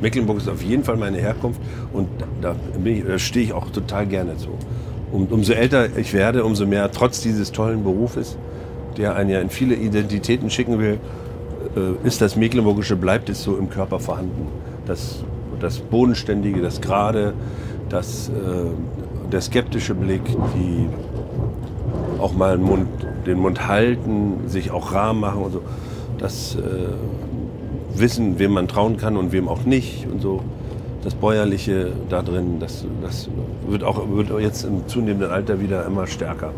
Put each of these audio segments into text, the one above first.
Mecklenburg ist auf jeden Fall meine Herkunft und da, da stehe ich auch total gerne zu. Um, umso älter ich werde, umso mehr, trotz dieses tollen Berufes, der einen ja in viele Identitäten schicken will, äh, ist das Mecklenburgische, bleibt es so im Körper vorhanden. Das, das Bodenständige, das Gerade, das, äh, der skeptische Blick, die auch mal den Mund, den Mund halten, sich auch rar machen und so. Das äh, Wissen, wem man trauen kann und wem auch nicht und so. Das Bäuerliche da drin, das, das wird auch wird jetzt im zunehmenden Alter wieder immer stärker.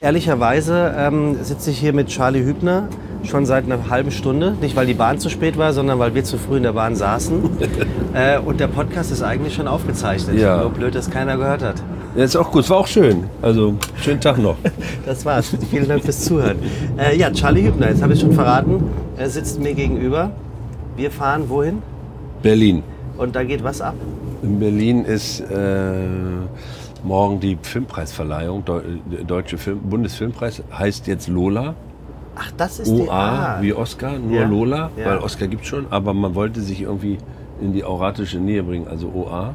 Ehrlicherweise ähm, sitze ich hier mit Charlie Hübner schon seit einer halben Stunde. Nicht, weil die Bahn zu spät war, sondern weil wir zu früh in der Bahn saßen. äh, und der Podcast ist eigentlich schon aufgezeichnet. Ja. Nur blöd, dass keiner gehört hat. Ja, ist auch gut, es war auch schön. Also, schönen Tag noch. Das war's. Vielen Dank fürs Zuhören. Äh, ja, Charlie Hübner, jetzt habe ich schon verraten. Er sitzt mir gegenüber. Wir fahren wohin? Berlin. Und da geht was ab? In Berlin ist äh, morgen die Filmpreisverleihung, Deu Deutsche Film Bundesfilmpreis, heißt jetzt Lola. Ach, das ist die OA Ah. wie Oscar, nur Ja. Lola, Ja. weil Oscar gibt schon, aber man wollte sich irgendwie in die auratische Nähe bringen, also OA.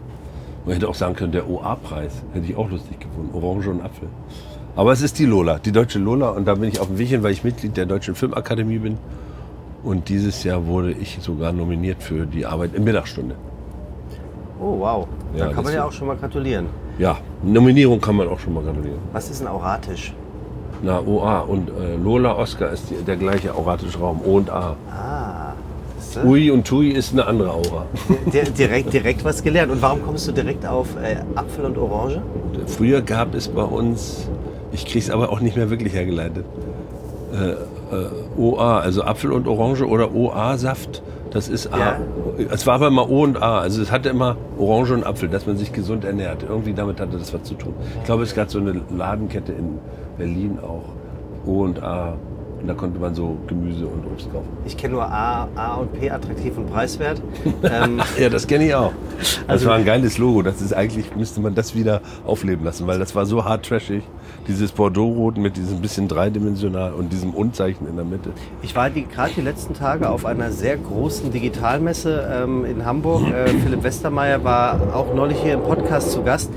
Man hätte auch sagen können, der OA-Preis, hätte ich auch lustig gefunden, Orange und Apfel. Aber es ist die Lola, die deutsche Lola und da bin ich auf dem Weg hin, weil ich Mitglied der Deutschen Filmakademie bin. Und dieses Jahr wurde ich sogar nominiert für die Arbeit in Mittagsstunde. Oh, wow. Ja, da kann man ja auch schon mal gratulieren. Ja, Nominierung kann man auch schon mal gratulieren. Was ist ein Auratisch? Na, OA und äh, Lola Oscar ist die, der gleiche auratische Raum, O und A. Ah. Siehste? Ui und Tui ist eine andere Aura. Di- direkt, direkt was gelernt. Und warum kommst du direkt auf äh, Apfel und Orange? Früher gab es bei uns, ich kriege es aber auch nicht mehr wirklich hergeleitet, äh, äh, OA, also Apfel und Orange oder OA-Saft. Das ist A. Ja. Es war aber immer O und A. Also es hatte immer Orange und Apfel, dass man sich gesund ernährt. Irgendwie damit hatte das was zu tun. Ich glaube, es gab so eine Ladenkette in Berlin auch. O und A. Und da konnte man so Gemüse und Obst kaufen. Ich kenne nur A, A und P, attraktiv und preiswert. ähm, Ja, das kenne ich auch. Das Also- war ein geiles Logo. Das ist eigentlich, müsste man das wieder aufleben lassen, weil das war so hart trashig. Dieses Bordeaux-Rot mit diesem bisschen dreidimensional und diesem Unzeichen in der Mitte. ich war die, gerade die letzten Tage auf einer sehr großen Digitalmesse ähm, in Hamburg. Äh, Philipp Westermeier war auch neulich hier im Podcast zu Gast.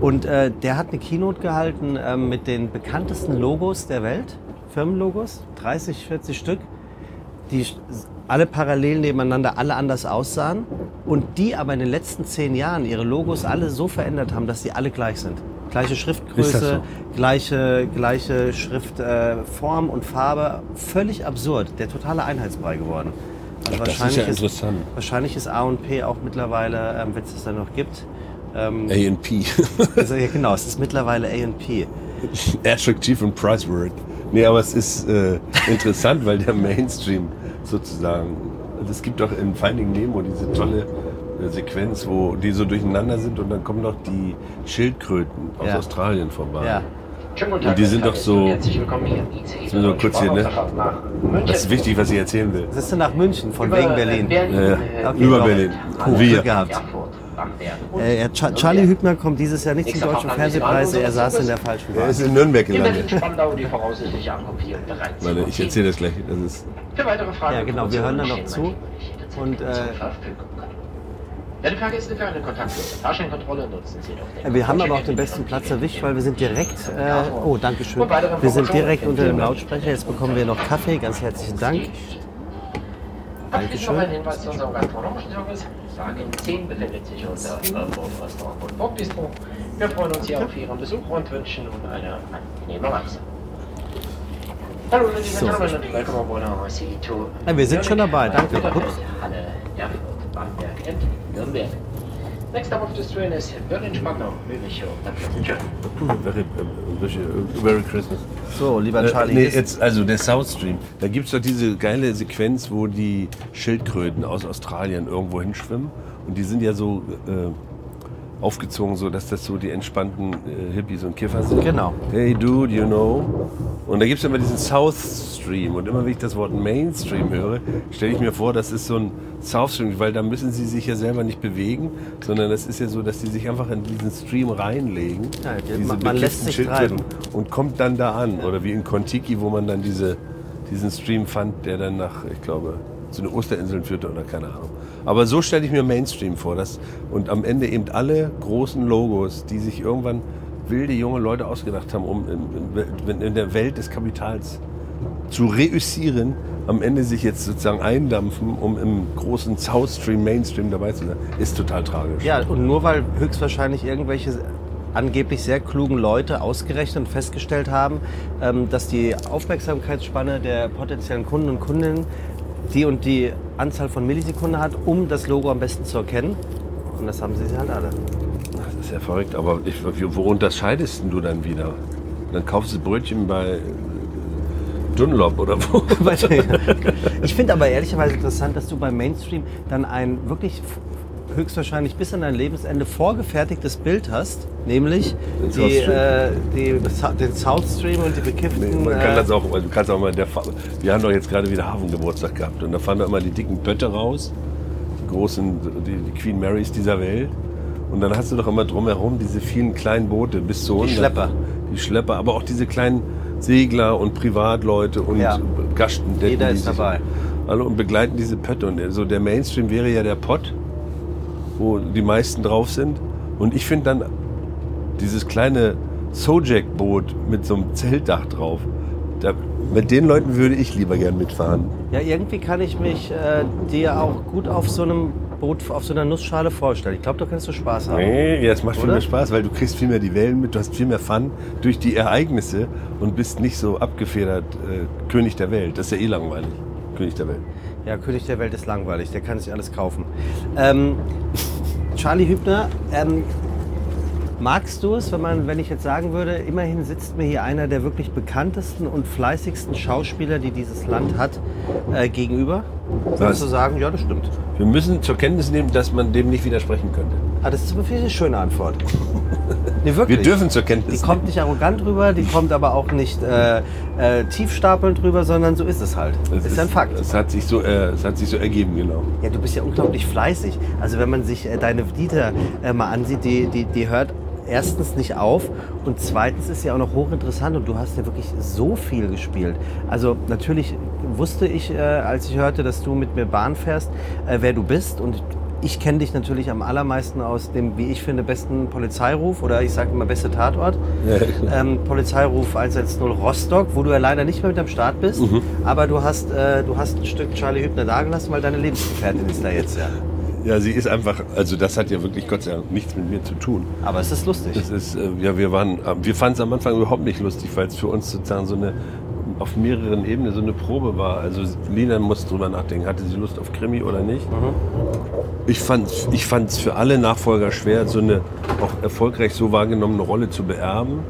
Und äh, der hat eine Keynote gehalten ähm, mit den bekanntesten Logos der Welt, Firmenlogos, 30, 40 Stück, die alle parallel nebeneinander, alle anders aussahen und die aber in den letzten zehn Jahren ihre Logos alle so verändert haben, dass sie alle gleich sind. Gleiche Ist Schriftgröße, so? gleiche, gleiche Schriftform äh, und Farbe. Völlig absurd. Der totale Einheitsbrei geworden. Also Ach, das ist ja interessant. wahrscheinlich ist A und P auch mittlerweile, ähm, wenn es das dann noch gibt. Ähm, A&P. also, ja, genau, es ist mittlerweile A&P. Attraktiv und Priceworth. Nee, aber es ist äh, interessant, weil der Mainstream sozusagen, also es gibt doch in Finding Nemo diese tolle äh, Sequenz, wo die so durcheinander sind und dann kommen doch die Schildkröten aus Ja. Australien vorbei. Ja. Und die sind doch so- Herzlich willkommen hier im ICE. Sind so kurz hier, ne? Das ist wichtig, was ich erzählen will. Das ist nach München, von Über, wegen Berlin. Berlin, Ja, äh, Okay, über doch. Berlin. Cool, Wir. Glück gehabt. Äh, ja, Cha- Charlie Hübner kommt dieses Jahr nicht zum Deutschen ist Fernsehpreis, er saß in der falschen Er Bahn. ist in Nürnberg in gelandet. Warte, ich erzähle das gleich. Das ist Für weitere Fragen. Ja, genau, wir hören dann noch zu. Und, äh, Werte Fahrgäste für eine kontaktlose Fahrscheinkontrolle nutzen Sie doch Äh, Wir haben aber auch den besten Platz erwischt, weil wir sind direkt, äh, oh, danke schön. Wir sind direkt unter dem Lautsprecher. Jetzt bekommen wir noch Kaffee. Ganz herzlichen Dank. Abschließend noch Dankeschön. ein Hinweis zu unserem gastronomischen Service. Wagen 10 befindet sich unser Bordrestaurant und Bordbistro. Wir freuen uns hier auf Ihren Besuch und wünschen nun eine angenehme Reise. Hallo, ladies So. and gentlemen, and welcome aboard our CE2. Ja, wir sind schon dabei, danke. Ups. Halle, Erfurt, Bamberg und Nürnberg. Next up of this train is Berlin-Spandau. Äh, very Christmas. So, lieber Charlie. Äh, nee, jetzt, also der South Stream. Da gibt es doch diese geile Sequenz, wo die Schildkröten aus Australien irgendwo hinschwimmen. Und die sind ja so äh, aufgezogen, so dass das so die entspannten äh, Hippies und Kiffer sind. Genau. Hey dude, you know. Und da gibt es immer diesen South Stream. Und immer wenn ich das Wort Mainstream höre, stelle ich mir vor, das ist so ein South Stream, weil da müssen sie sich ja selber nicht bewegen, sondern das ist ja so, dass die sich einfach in diesen Stream reinlegen. Ja, die- diese man- man lässt sich treiben. und kommt dann da an. Oder wie in Kontiki, wo man dann diese, diesen Stream fand, der dann nach, ich glaube, zu den Osterinseln führte oder keine Ahnung. Aber so stelle ich mir Mainstream vor. Dass, und am Ende eben alle großen Logos, die sich irgendwann wilde junge Leute ausgedacht haben, um in, in, in der Welt des Kapitals zu reüssieren, am Ende sich jetzt sozusagen eindampfen, um im großen Southstream, Mainstream dabei zu sein, ist total tragisch. Ja, und nur weil höchstwahrscheinlich irgendwelche angeblich sehr klugen Leute ausgerechnet und festgestellt haben, ähm, dass die Aufmerksamkeitsspanne der potenziellen Kunden und Kundinnen die und die Anzahl von Millisekunden hat, um das Logo am besten zu erkennen. Und das haben sie halt alle. Das ist ja verrückt, aber ich, wo unterscheidest du dann wieder? Dann kaufst du Brötchen bei Dunlop oder wo? ich finde aber ehrlicherweise interessant, dass du beim Mainstream dann ein wirklich höchstwahrscheinlich bis an dein Lebensende vorgefertigtes Bild hast, nämlich die, äh, die, den South Stream und die bekifften. Nee, man kann äh, das auch, du kannst auch mal, der, wir haben doch jetzt gerade wieder Hafengeburtstag gehabt und da fahren wir immer die dicken Bötte raus, die großen, die, die Queen Marys dieser Welt. Und dann hast du doch immer drumherum diese vielen kleinen Boote bis zu 100. Die Schlepper. Die Schlepper, aber auch diese kleinen Segler und Privatleute und ja. Gasten. Jeder ist dabei. Alle und begleiten diese Pötte. Und so der Mainstream wäre ja der Pott, wo die meisten drauf sind. Und ich finde dann dieses kleine Sojak-Boot mit so einem Zeltdach drauf. Da, mit den Leuten würde ich lieber gern mitfahren. Ja, irgendwie kann ich mich äh, dir auch gut auf so einem Boot auf so einer Nussschale vorstellen. Ich glaube, da kannst du Spaß haben. Nee, ja, es macht Oder? viel mehr Spaß, weil du kriegst viel mehr die Wellen mit, du hast viel mehr Fun durch die Ereignisse und bist nicht so abgefedert äh, König der Welt. Das ist ja eh langweilig. König der Welt. Ja, König der Welt ist langweilig, der kann sich alles kaufen. Ähm, Charlie Hübner, ähm, Magst du es, wenn, man, wenn ich jetzt sagen würde, immerhin sitzt mir hier einer der wirklich bekanntesten und fleißigsten Schauspieler, die dieses Land hat, äh, gegenüber? Würdest du sagen, ja, das stimmt. Wir müssen zur Kenntnis nehmen, dass man dem nicht widersprechen könnte. Ah, das ist eine schöne Antwort. Nee, wirklich. Wir dürfen zur Kenntnis Die kommt nicht arrogant rüber, die kommt aber auch nicht äh, äh, tiefstapelnd rüber, sondern so ist es halt. Das ist, ist ein Fakt. Es hat, sich so, äh, es hat sich so ergeben, genau. Ja, du bist ja unglaublich fleißig. Also wenn man sich äh, deine Dieter äh, mal ansieht, die, die, die hört erstens nicht auf und zweitens ist ja auch noch hochinteressant und du hast ja wirklich so viel gespielt. Also natürlich wusste ich, äh, als ich hörte, dass du mit mir Bahn fährst, äh, wer du bist und ich kenne dich natürlich am allermeisten aus dem, wie ich finde, besten Polizeiruf oder ich sage immer beste Tatort. Ja, ähm, Polizeiruf 110 Rostock, wo du ja leider nicht mehr mit am Start bist, mhm. aber du hast, äh, du hast ein Stück Charlie Hübner dagelassen, weil deine Lebensgefährtin ist da jetzt ja. Ja, sie ist einfach, also das hat ja wirklich Gott sei Dank nichts mit mir zu tun. Aber es ist lustig. Es ist, äh, ja, wir waren, äh, wir fanden es am Anfang überhaupt nicht lustig, weil es für uns sozusagen so eine, auf mehreren Ebenen so eine Probe war. Also Lina muss drüber nachdenken, hatte sie Lust auf Krimi oder nicht. Mhm. Ich fand es ich fand's für alle Nachfolger schwer, so eine auch erfolgreich so wahrgenommene Rolle zu beerben.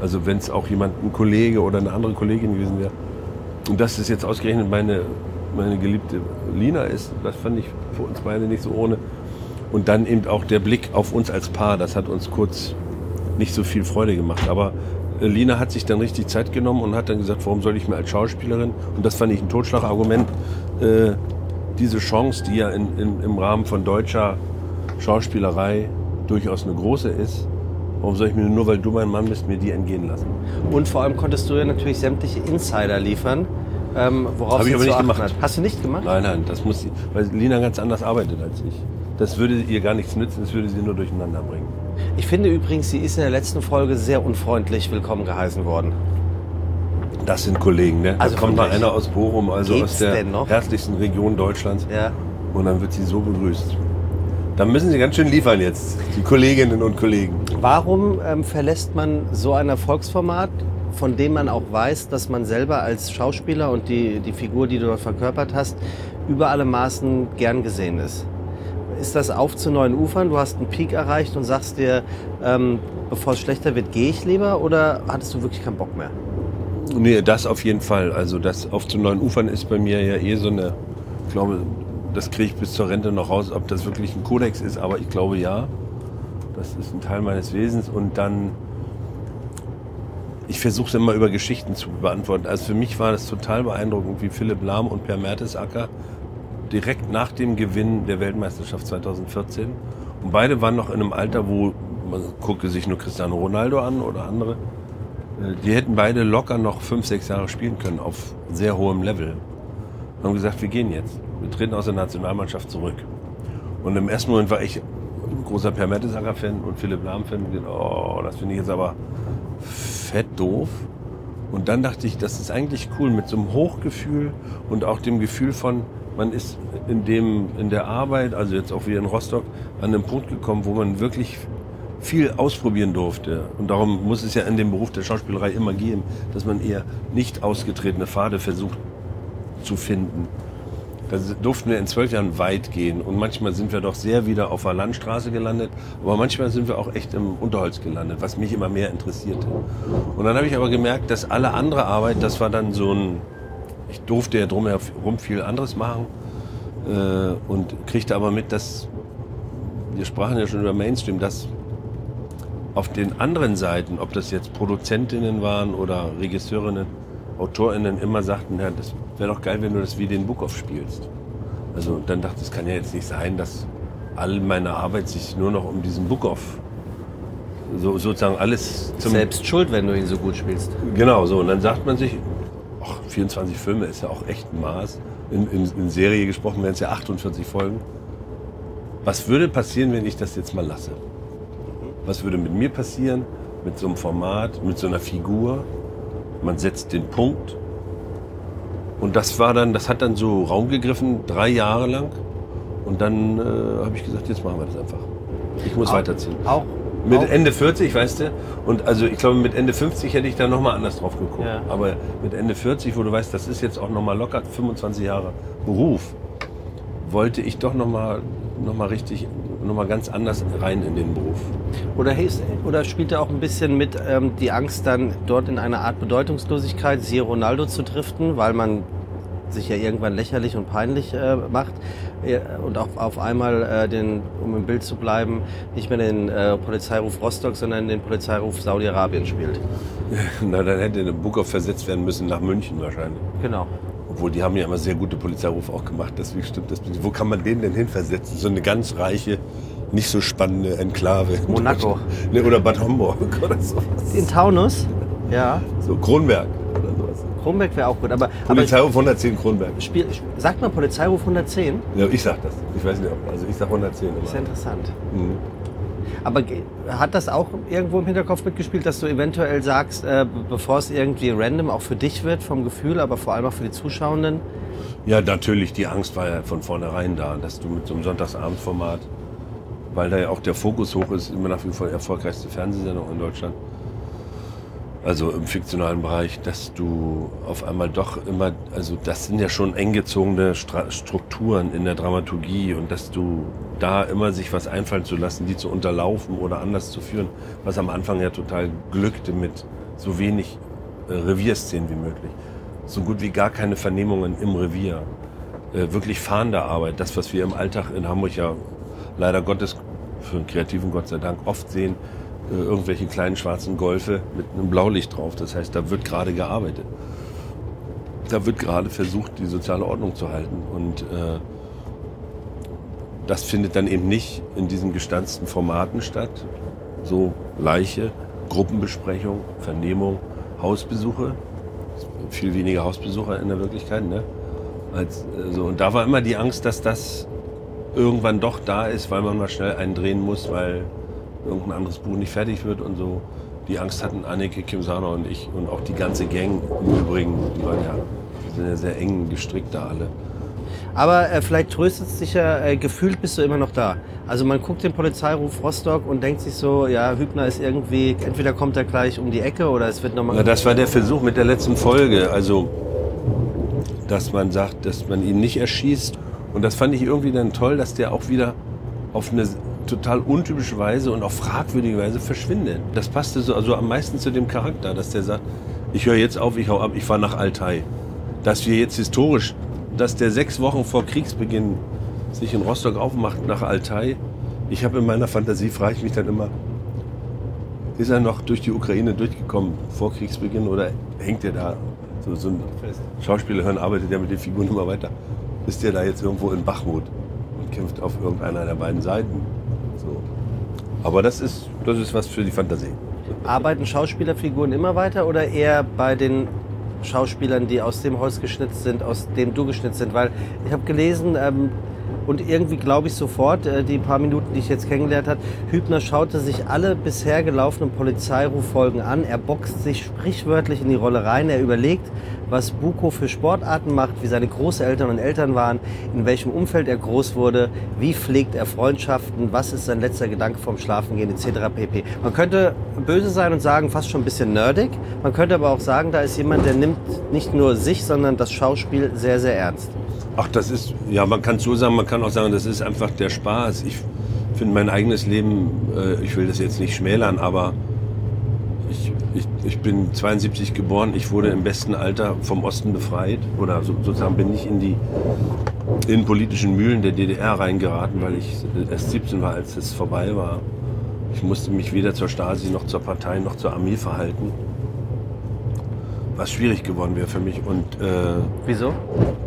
Also wenn es auch jemand, ein Kollege oder eine andere Kollegin gewesen wäre. Und das ist jetzt ausgerechnet meine meine geliebte Lina ist, das fand ich für uns beide nicht so ohne. Und dann eben auch der Blick auf uns als Paar, das hat uns kurz nicht so viel Freude gemacht. Aber äh, Lina hat sich dann richtig Zeit genommen und hat dann gesagt, warum soll ich mir als Schauspielerin, und das fand ich ein Totschlagargument, äh, diese Chance, die ja in, in, im Rahmen von deutscher Schauspielerei durchaus eine große ist, warum soll ich mir nur, weil du mein Mann bist, mir die entgehen lassen? Und vor allem konntest du ja natürlich sämtliche Insider liefern, ähm, worauf Habe ich aber nicht gemacht. Hat. Hast du nicht gemacht? Nein, nein, das muss sie, weil Lina ganz anders arbeitet als ich. Das würde ihr gar nichts nützen, das würde sie nur durcheinander bringen. Ich finde übrigens, sie ist in der letzten Folge sehr unfreundlich willkommen geheißen worden. Das sind Kollegen, ne? Also da kommt mal einer aus Bochum, also Geht's aus der herzlichsten Region Deutschlands. Ja. Und dann wird sie so begrüßt. Da müssen Sie ganz schön liefern jetzt, die Kolleginnen und Kollegen. Warum ähm, verlässt man so ein Erfolgsformat von dem man auch weiß, dass man selber als Schauspieler und die, die Figur, die du dort verkörpert hast, über alle Maßen gern gesehen ist. Ist das auf zu neuen Ufern? Du hast einen Peak erreicht und sagst dir, ähm, bevor es schlechter wird, gehe ich lieber oder hattest du wirklich keinen Bock mehr? Nee, das auf jeden Fall. Also das auf zu neuen Ufern ist bei mir ja eh so eine, ich glaube, das kriege ich bis zur Rente noch raus, ob das wirklich ein Kodex ist, aber ich glaube ja. Das ist ein Teil meines Wesens und dann ich versuche es immer über Geschichten zu beantworten. Also für mich war das total beeindruckend, wie Philipp Lahm und Per Mertesacker direkt nach dem Gewinn der Weltmeisterschaft 2014 und beide waren noch in einem Alter, wo man gucke sich nur Cristiano Ronaldo an oder andere. Äh, die hätten beide locker noch fünf, sechs Jahre spielen können auf sehr hohem Level. Und haben gesagt, wir gehen jetzt. wir treten aus der Nationalmannschaft zurück. Und im ersten Moment war ich großer Per Mertesacker-Fan und Philipp Lahm-Fan. Oh, das finde ich jetzt aber fett doof. Und dann dachte ich, das ist eigentlich cool mit so einem Hochgefühl und auch dem Gefühl von, man ist in, dem, in der Arbeit, also jetzt auch wieder in Rostock, an einen Punkt gekommen, wo man wirklich viel ausprobieren durfte. Und darum muss es ja in dem Beruf der Schauspielerei immer gehen, dass man eher nicht ausgetretene Pfade versucht zu finden. Da durften wir in zwölf Jahren weit gehen und manchmal sind wir doch sehr wieder auf der Landstraße gelandet, aber manchmal sind wir auch echt im Unterholz gelandet, was mich immer mehr interessierte. Und dann habe ich aber gemerkt, dass alle andere Arbeit, das war dann so ein, ich durfte ja drumherum viel anderes machen äh, und kriegte aber mit, dass wir sprachen ja schon über Mainstream, dass auf den anderen Seiten, ob das jetzt Produzentinnen waren oder Regisseurinnen, AutorInnen immer sagten, ja, das wäre doch geil, wenn du das wie den Book-Off spielst. Also dann dachte ich, es kann ja jetzt nicht sein, dass all meine Arbeit sich nur noch um diesen Book-Off so, sozusagen alles zum Selbst schuld, wenn du ihn so gut spielst. Genau, so. Und dann sagt man sich, ach, 24 Filme ist ja auch echt ein Maß. In, in, in Serie gesprochen wären es ja 48 Folgen. Was würde passieren, wenn ich das jetzt mal lasse? Was würde mit mir passieren, mit so einem Format, mit so einer Figur? Man setzt den Punkt. Und das war dann, das hat dann so Raum gegriffen, drei Jahre lang. Und dann äh, habe ich gesagt, jetzt machen wir das einfach. Ich muss auch, weiterziehen. Auch mit auch. Ende 40, weißt du? Und also ich glaube, mit Ende 50 hätte ich da nochmal anders drauf geguckt. Ja. Aber mit Ende 40, wo du weißt, das ist jetzt auch nochmal locker 25 Jahre Beruf, wollte ich doch nochmal noch mal richtig, nochmal ganz anders rein in den Beruf. Oder, oder spielt er auch ein bisschen mit ähm, die Angst, dann dort in eine Art Bedeutungslosigkeit, siehe Ronaldo zu driften, weil man sich ja irgendwann lächerlich und peinlich äh, macht und auch auf einmal äh, den, um im Bild zu bleiben, nicht mehr den äh, Polizeiruf Rostock, sondern den Polizeiruf Saudi-Arabien spielt. Na, dann hätte der Bukow versetzt werden müssen nach München wahrscheinlich. Genau. Obwohl, die haben ja immer sehr gute Polizeirufe auch gemacht. Deswegen stimmt das. Wo kann man den denn hinversetzen? So eine ganz reiche, nicht so spannende Enklave. Monaco. Ne, oder Bad Homburg oder sowas. In Taunus? Ja. So Kronberg oder sowas. Kronberg wäre auch gut. Aber, Polizeiruf 110 Kronberg. Spiel, sagt man Polizeiruf 110? Ja, ich sag das. Ich weiß nicht, ob, also ich sag 110. Immer. Ist ja interessant. Mhm. Aber hat das auch irgendwo im Hinterkopf mitgespielt, dass du eventuell sagst, äh, bevor es irgendwie random auch für dich wird, vom Gefühl, aber vor allem auch für die Zuschauenden? Ja, natürlich. Die Angst war ja von vornherein da, dass du mit so einem Sonntagsabendformat, weil da ja auch der Fokus hoch ist, immer nach wie vor die erfolgreichste Fernsehsendung in Deutschland, also im fiktionalen Bereich, dass du auf einmal doch immer, also das sind ja schon eng gezogene Strukturen in der Dramaturgie und dass du da immer sich was einfallen zu lassen, die zu unterlaufen oder anders zu führen, was am Anfang ja total glückte mit so wenig äh, Revierszenen wie möglich. So gut wie gar keine Vernehmungen im Revier. Äh, wirklich fahrende Arbeit, das, was wir im Alltag in Hamburg ja leider Gottes, für einen Kreativen Gott sei Dank, oft sehen, äh, irgendwelche kleinen schwarzen Golfe mit einem Blaulicht drauf. Das heißt, da wird gerade gearbeitet. Da wird gerade versucht, die soziale Ordnung zu halten. Und äh, das findet dann eben nicht in diesen gestanzten Formaten statt. So Leiche, Gruppenbesprechung, Vernehmung, Hausbesuche. Viel weniger Hausbesucher in der Wirklichkeit. Ne? Als, also, und da war immer die Angst, dass das irgendwann doch da ist, weil man mal schnell einen drehen muss, weil irgendein anderes Buch nicht fertig wird und so. Die Angst hatten Anneke, Kim Sana und ich und auch die ganze Gang im Übrigen. Die waren ja, sind ja sehr eng gestrickt da alle. Aber äh, vielleicht tröstet es dich ja, äh, gefühlt bist du immer noch da. Also man guckt den Polizeiruf Rostock und denkt sich so, ja, Hübner ist irgendwie, entweder kommt er gleich um die Ecke oder es wird nochmal... Ja, das war der Versuch mit der letzten Folge. Also, dass man sagt, dass man ihn nicht erschießt. Und das fand ich irgendwie dann toll, dass der auch wieder auf eine total untypische Weise und auch fragwürdige Weise verschwindet. Das passte so also am meisten zu dem Charakter, dass der sagt, ich höre jetzt auf, ich hau ab, ich fahre nach Altai. Dass wir jetzt historisch, dass der sechs Wochen vor Kriegsbeginn sich in Rostock aufmacht nach Altai. Ich habe in meiner Fantasie, frage ich mich dann immer, ist er noch durch die Ukraine durchgekommen vor Kriegsbeginn oder hängt er da? So, so ein Schauspieler hören, arbeitet der mit den Figuren immer weiter. Ist der da jetzt irgendwo in Bachmut und kämpft auf irgendeiner der beiden Seiten? So. Aber das ist, das ist was für die Fantasie. Arbeiten Schauspielerfiguren immer weiter oder eher bei den Schauspielern, die aus dem Holz geschnitzt sind, aus dem du geschnitzt sind? Weil ich habe gelesen, ähm, und irgendwie glaube ich sofort, äh, die paar Minuten, die ich jetzt kennengelernt habe, Hübner schaute sich alle bisher gelaufenen Polizeiruffolgen an. Er boxt sich sprichwörtlich in die Rolle rein. Er überlegt, was Buko für Sportarten macht, wie seine Großeltern und Eltern waren, in welchem Umfeld er groß wurde, wie pflegt er Freundschaften, was ist sein letzter Gedanke vom Schlafengehen etc. pp. Man könnte böse sein und sagen, fast schon ein bisschen nerdig. Man könnte aber auch sagen, da ist jemand, der nimmt nicht nur sich, sondern das Schauspiel sehr, sehr ernst. Ach, das ist, ja, man kann so sagen, man kann auch sagen, das ist einfach der Spaß. Ich finde mein eigenes Leben, äh, ich will das jetzt nicht schmälern, aber ich, ich, ich bin 72 geboren, ich wurde im besten Alter vom Osten befreit oder so, sozusagen bin ich in die in politischen Mühlen der DDR reingeraten, weil ich erst 17 war, als es vorbei war. Ich musste mich weder zur Stasi noch zur Partei noch zur Armee verhalten was schwierig geworden wäre für mich. Und, äh, Wieso?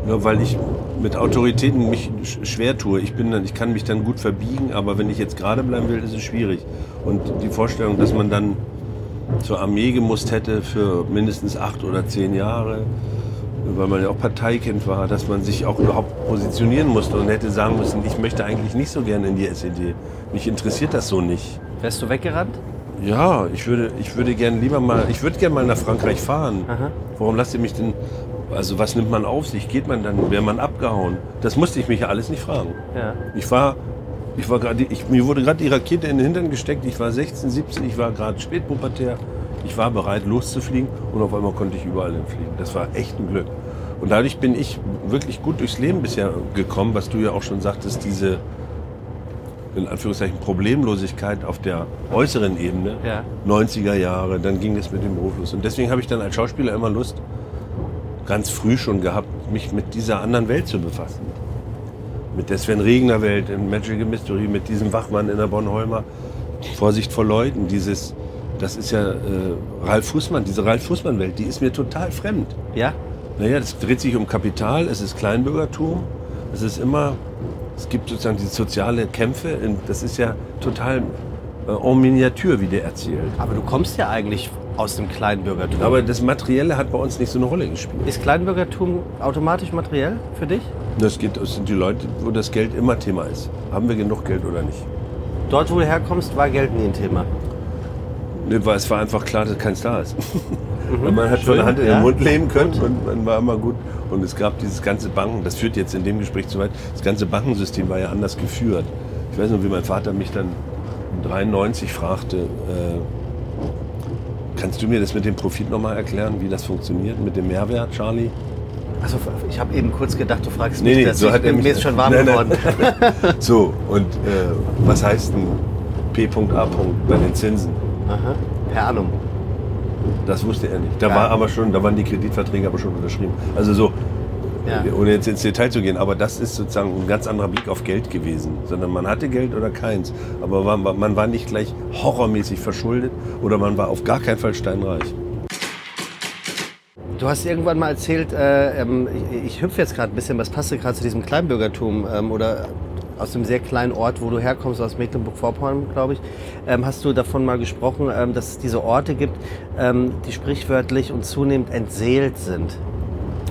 Ja, weil ich mit Autoritäten mich schwer tue. Ich, bin dann, ich kann mich dann gut verbiegen, aber wenn ich jetzt gerade bleiben will, ist es schwierig. Und die Vorstellung, dass man dann zur Armee gemusst hätte für mindestens acht oder zehn Jahre, weil man ja auch Parteikind war, dass man sich auch überhaupt positionieren musste und hätte sagen müssen, ich möchte eigentlich nicht so gerne in die SED. Mich interessiert das so nicht. Wärst du weggerannt? Ja, ich würde, ich würde gerne lieber mal, ich würde gerne mal nach Frankreich fahren. Aha. Warum lasst ihr mich denn, also was nimmt man auf sich? Geht man dann, wäre man abgehauen? Das musste ich mich ja alles nicht fragen. Ja. Ich war, ich war gerade, mir wurde gerade die Rakete in den Hintern gesteckt. Ich war 16, 17, ich war gerade spätpubertär. Ich war bereit loszufliegen und auf einmal konnte ich überall hinfliegen. Das war echt ein Glück. Und dadurch bin ich wirklich gut durchs Leben bisher gekommen, was du ja auch schon sagtest, diese, in Anführungszeichen Problemlosigkeit auf der äußeren Ebene, ja. 90er Jahre, dann ging es mit dem Beruf los. Und deswegen habe ich dann als Schauspieler immer Lust, ganz früh schon gehabt, mich mit dieser anderen Welt zu befassen. Mit der Sven Regner Welt in Magical Mystery, mit diesem Wachmann in der Bornholmer. Vorsicht vor Leuten, dieses, das ist ja äh, Ralf Fußmann, diese Ralf Fußmann Welt, die ist mir total fremd. Ja? Naja, das dreht sich um Kapital, es ist Kleinbürgertum, es ist immer es gibt sozusagen diese soziale Kämpfe. Das ist ja total äh, en Miniatur, wie der erzählt. Aber du kommst ja eigentlich aus dem Kleinbürgertum. Aber das Materielle hat bei uns nicht so eine Rolle gespielt. Ist Kleinbürgertum automatisch materiell für dich? Das, geht, das sind die Leute, wo das Geld immer Thema ist. Haben wir genug Geld oder nicht? Dort, wo du herkommst, war Geld nie ein Thema. Ne, weil es war einfach klar, dass keins da ist. Mhm. man hat von der Hand in den Mund leben können gut. und man war immer gut. Und es gab dieses ganze Banken, das führt jetzt in dem Gespräch zu weit, das ganze Bankensystem war ja anders geführt. Ich weiß noch, wie mein Vater mich dann 93 fragte, äh, kannst du mir das mit dem Profit nochmal erklären, wie das funktioniert, mit dem Mehrwert, Charlie? Also ich habe eben kurz gedacht, du fragst mich nee, nee, das. So hat mir ist schon warm geworden. so, und äh, was heißt denn P.A. bei den Zinsen? Aha. Per annum. Das wusste er nicht. Da ja. war aber schon, da waren die Kreditverträge aber schon unterschrieben. Also so, ja. ohne jetzt ins Detail zu gehen, aber das ist sozusagen ein ganz anderer Blick auf Geld gewesen. Sondern man hatte Geld oder keins. Aber man, man war nicht gleich horrormäßig verschuldet oder man war auf gar keinen Fall steinreich. Du hast irgendwann mal erzählt, äh, ähm, ich, ich hüpfe jetzt gerade ein bisschen, was passte gerade zu diesem Kleinbürgertum ähm, oder aus einem sehr kleinen Ort, wo du herkommst, aus Mecklenburg-Vorpommern, glaube ich, ähm, hast du davon mal gesprochen, ähm, dass es diese Orte gibt, ähm, die sprichwörtlich und zunehmend entseelt sind.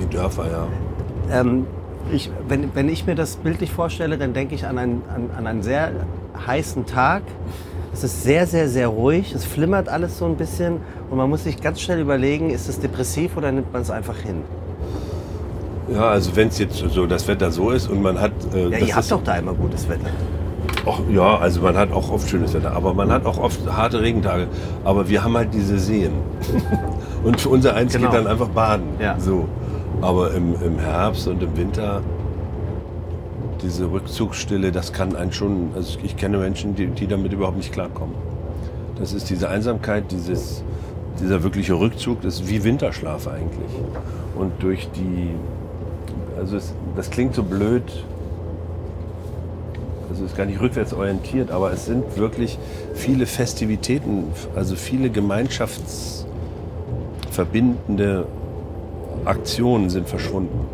Die Dörfer, ja. Ähm, ich, wenn, wenn ich mir das bildlich vorstelle, dann denke ich an einen, an, an einen sehr heißen Tag. Es ist sehr, sehr, sehr ruhig. Es flimmert alles so ein bisschen. Und man muss sich ganz schnell überlegen, ist es depressiv oder nimmt man es einfach hin? Ja, also wenn es jetzt so das Wetter so ist und man hat. Äh, ja, ihr habt doch da immer gutes Wetter. Och, ja, also man hat auch oft schönes Wetter, aber man hat auch oft harte Regentage. Aber wir haben halt diese Seen. und für unser eins genau. geht dann einfach baden. Ja. So. Aber im, im Herbst und im Winter diese Rückzugsstille, das kann einen schon. Also ich kenne Menschen, die, die damit überhaupt nicht klarkommen. Das ist diese Einsamkeit, dieses, dieser wirkliche Rückzug, das ist wie Winterschlaf eigentlich. Und durch die also es, das klingt so blöd, also ist gar nicht rückwärts orientiert, aber es sind wirklich viele Festivitäten, also viele gemeinschaftsverbindende Aktionen sind verschwunden.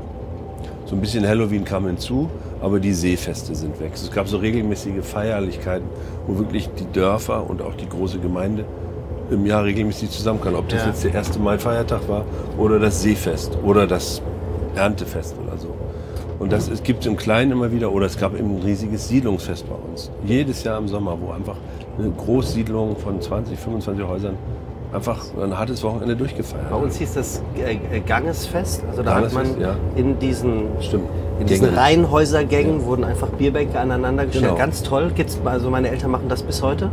So ein bisschen Halloween kam hinzu, aber die Seefeste sind weg. Es gab so regelmäßige Feierlichkeiten, wo wirklich die Dörfer und auch die große Gemeinde im Jahr regelmäßig zusammen kann. Ob das Ja. jetzt der 1. Mai-Feiertag war oder das Seefest oder das Erntefest oder so. Und das es gibt im Kleinen immer wieder, oder es gab eben ein riesiges Siedlungsfest bei uns. Jedes Jahr im Sommer, wo einfach eine Großsiedlung von 20, 25 Häusern einfach ein hartes Wochenende durchgefeiert Bei hat. uns hieß das äh, äh, Gangesfest. Also da hat Gangesfest, man ja. in diesen, Stimmt. in diesen Gänge. Reihenhäusergängen wurden einfach Bierbänke aneinander gestellt. Genau. Ganz toll. Gibt's, also meine Eltern machen das bis heute.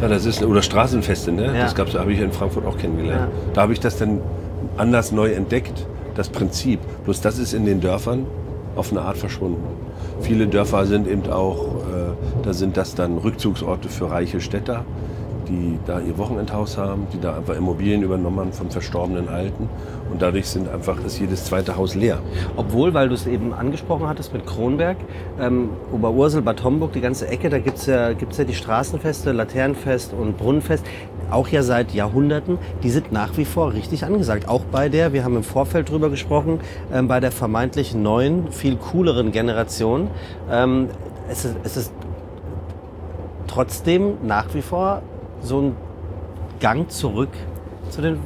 Ja, das ist, oder Straßenfeste, ne? Ja. Das gab's, habe ich in Frankfurt auch kennengelernt. Ja. Da habe ich das dann anders neu entdeckt, das Prinzip. Bloß das ist in den Dörfern auf eine Art verschwunden. Viele Dörfer sind eben auch, äh, da sind das dann Rückzugsorte für reiche Städter, die da ihr Wochenendhaus haben, die da einfach Immobilien übernommen haben von verstorbenen Alten. Und dadurch sind einfach, ist jedes zweite Haus leer. Obwohl, weil du es eben angesprochen hattest mit Kronberg, ähm, Oberursel, Bad Homburg, die ganze Ecke, da gibt's ja, gibt's ja die Straßenfeste, Laternenfest und Brunnenfest, auch ja seit Jahrhunderten, die sind nach wie vor richtig angesagt. Auch bei der, wir haben im Vorfeld drüber gesprochen, ähm, bei der vermeintlich neuen, viel cooleren Generation. Ähm, es, ist, es ist trotzdem nach wie vor so ein Gang zurück zu den...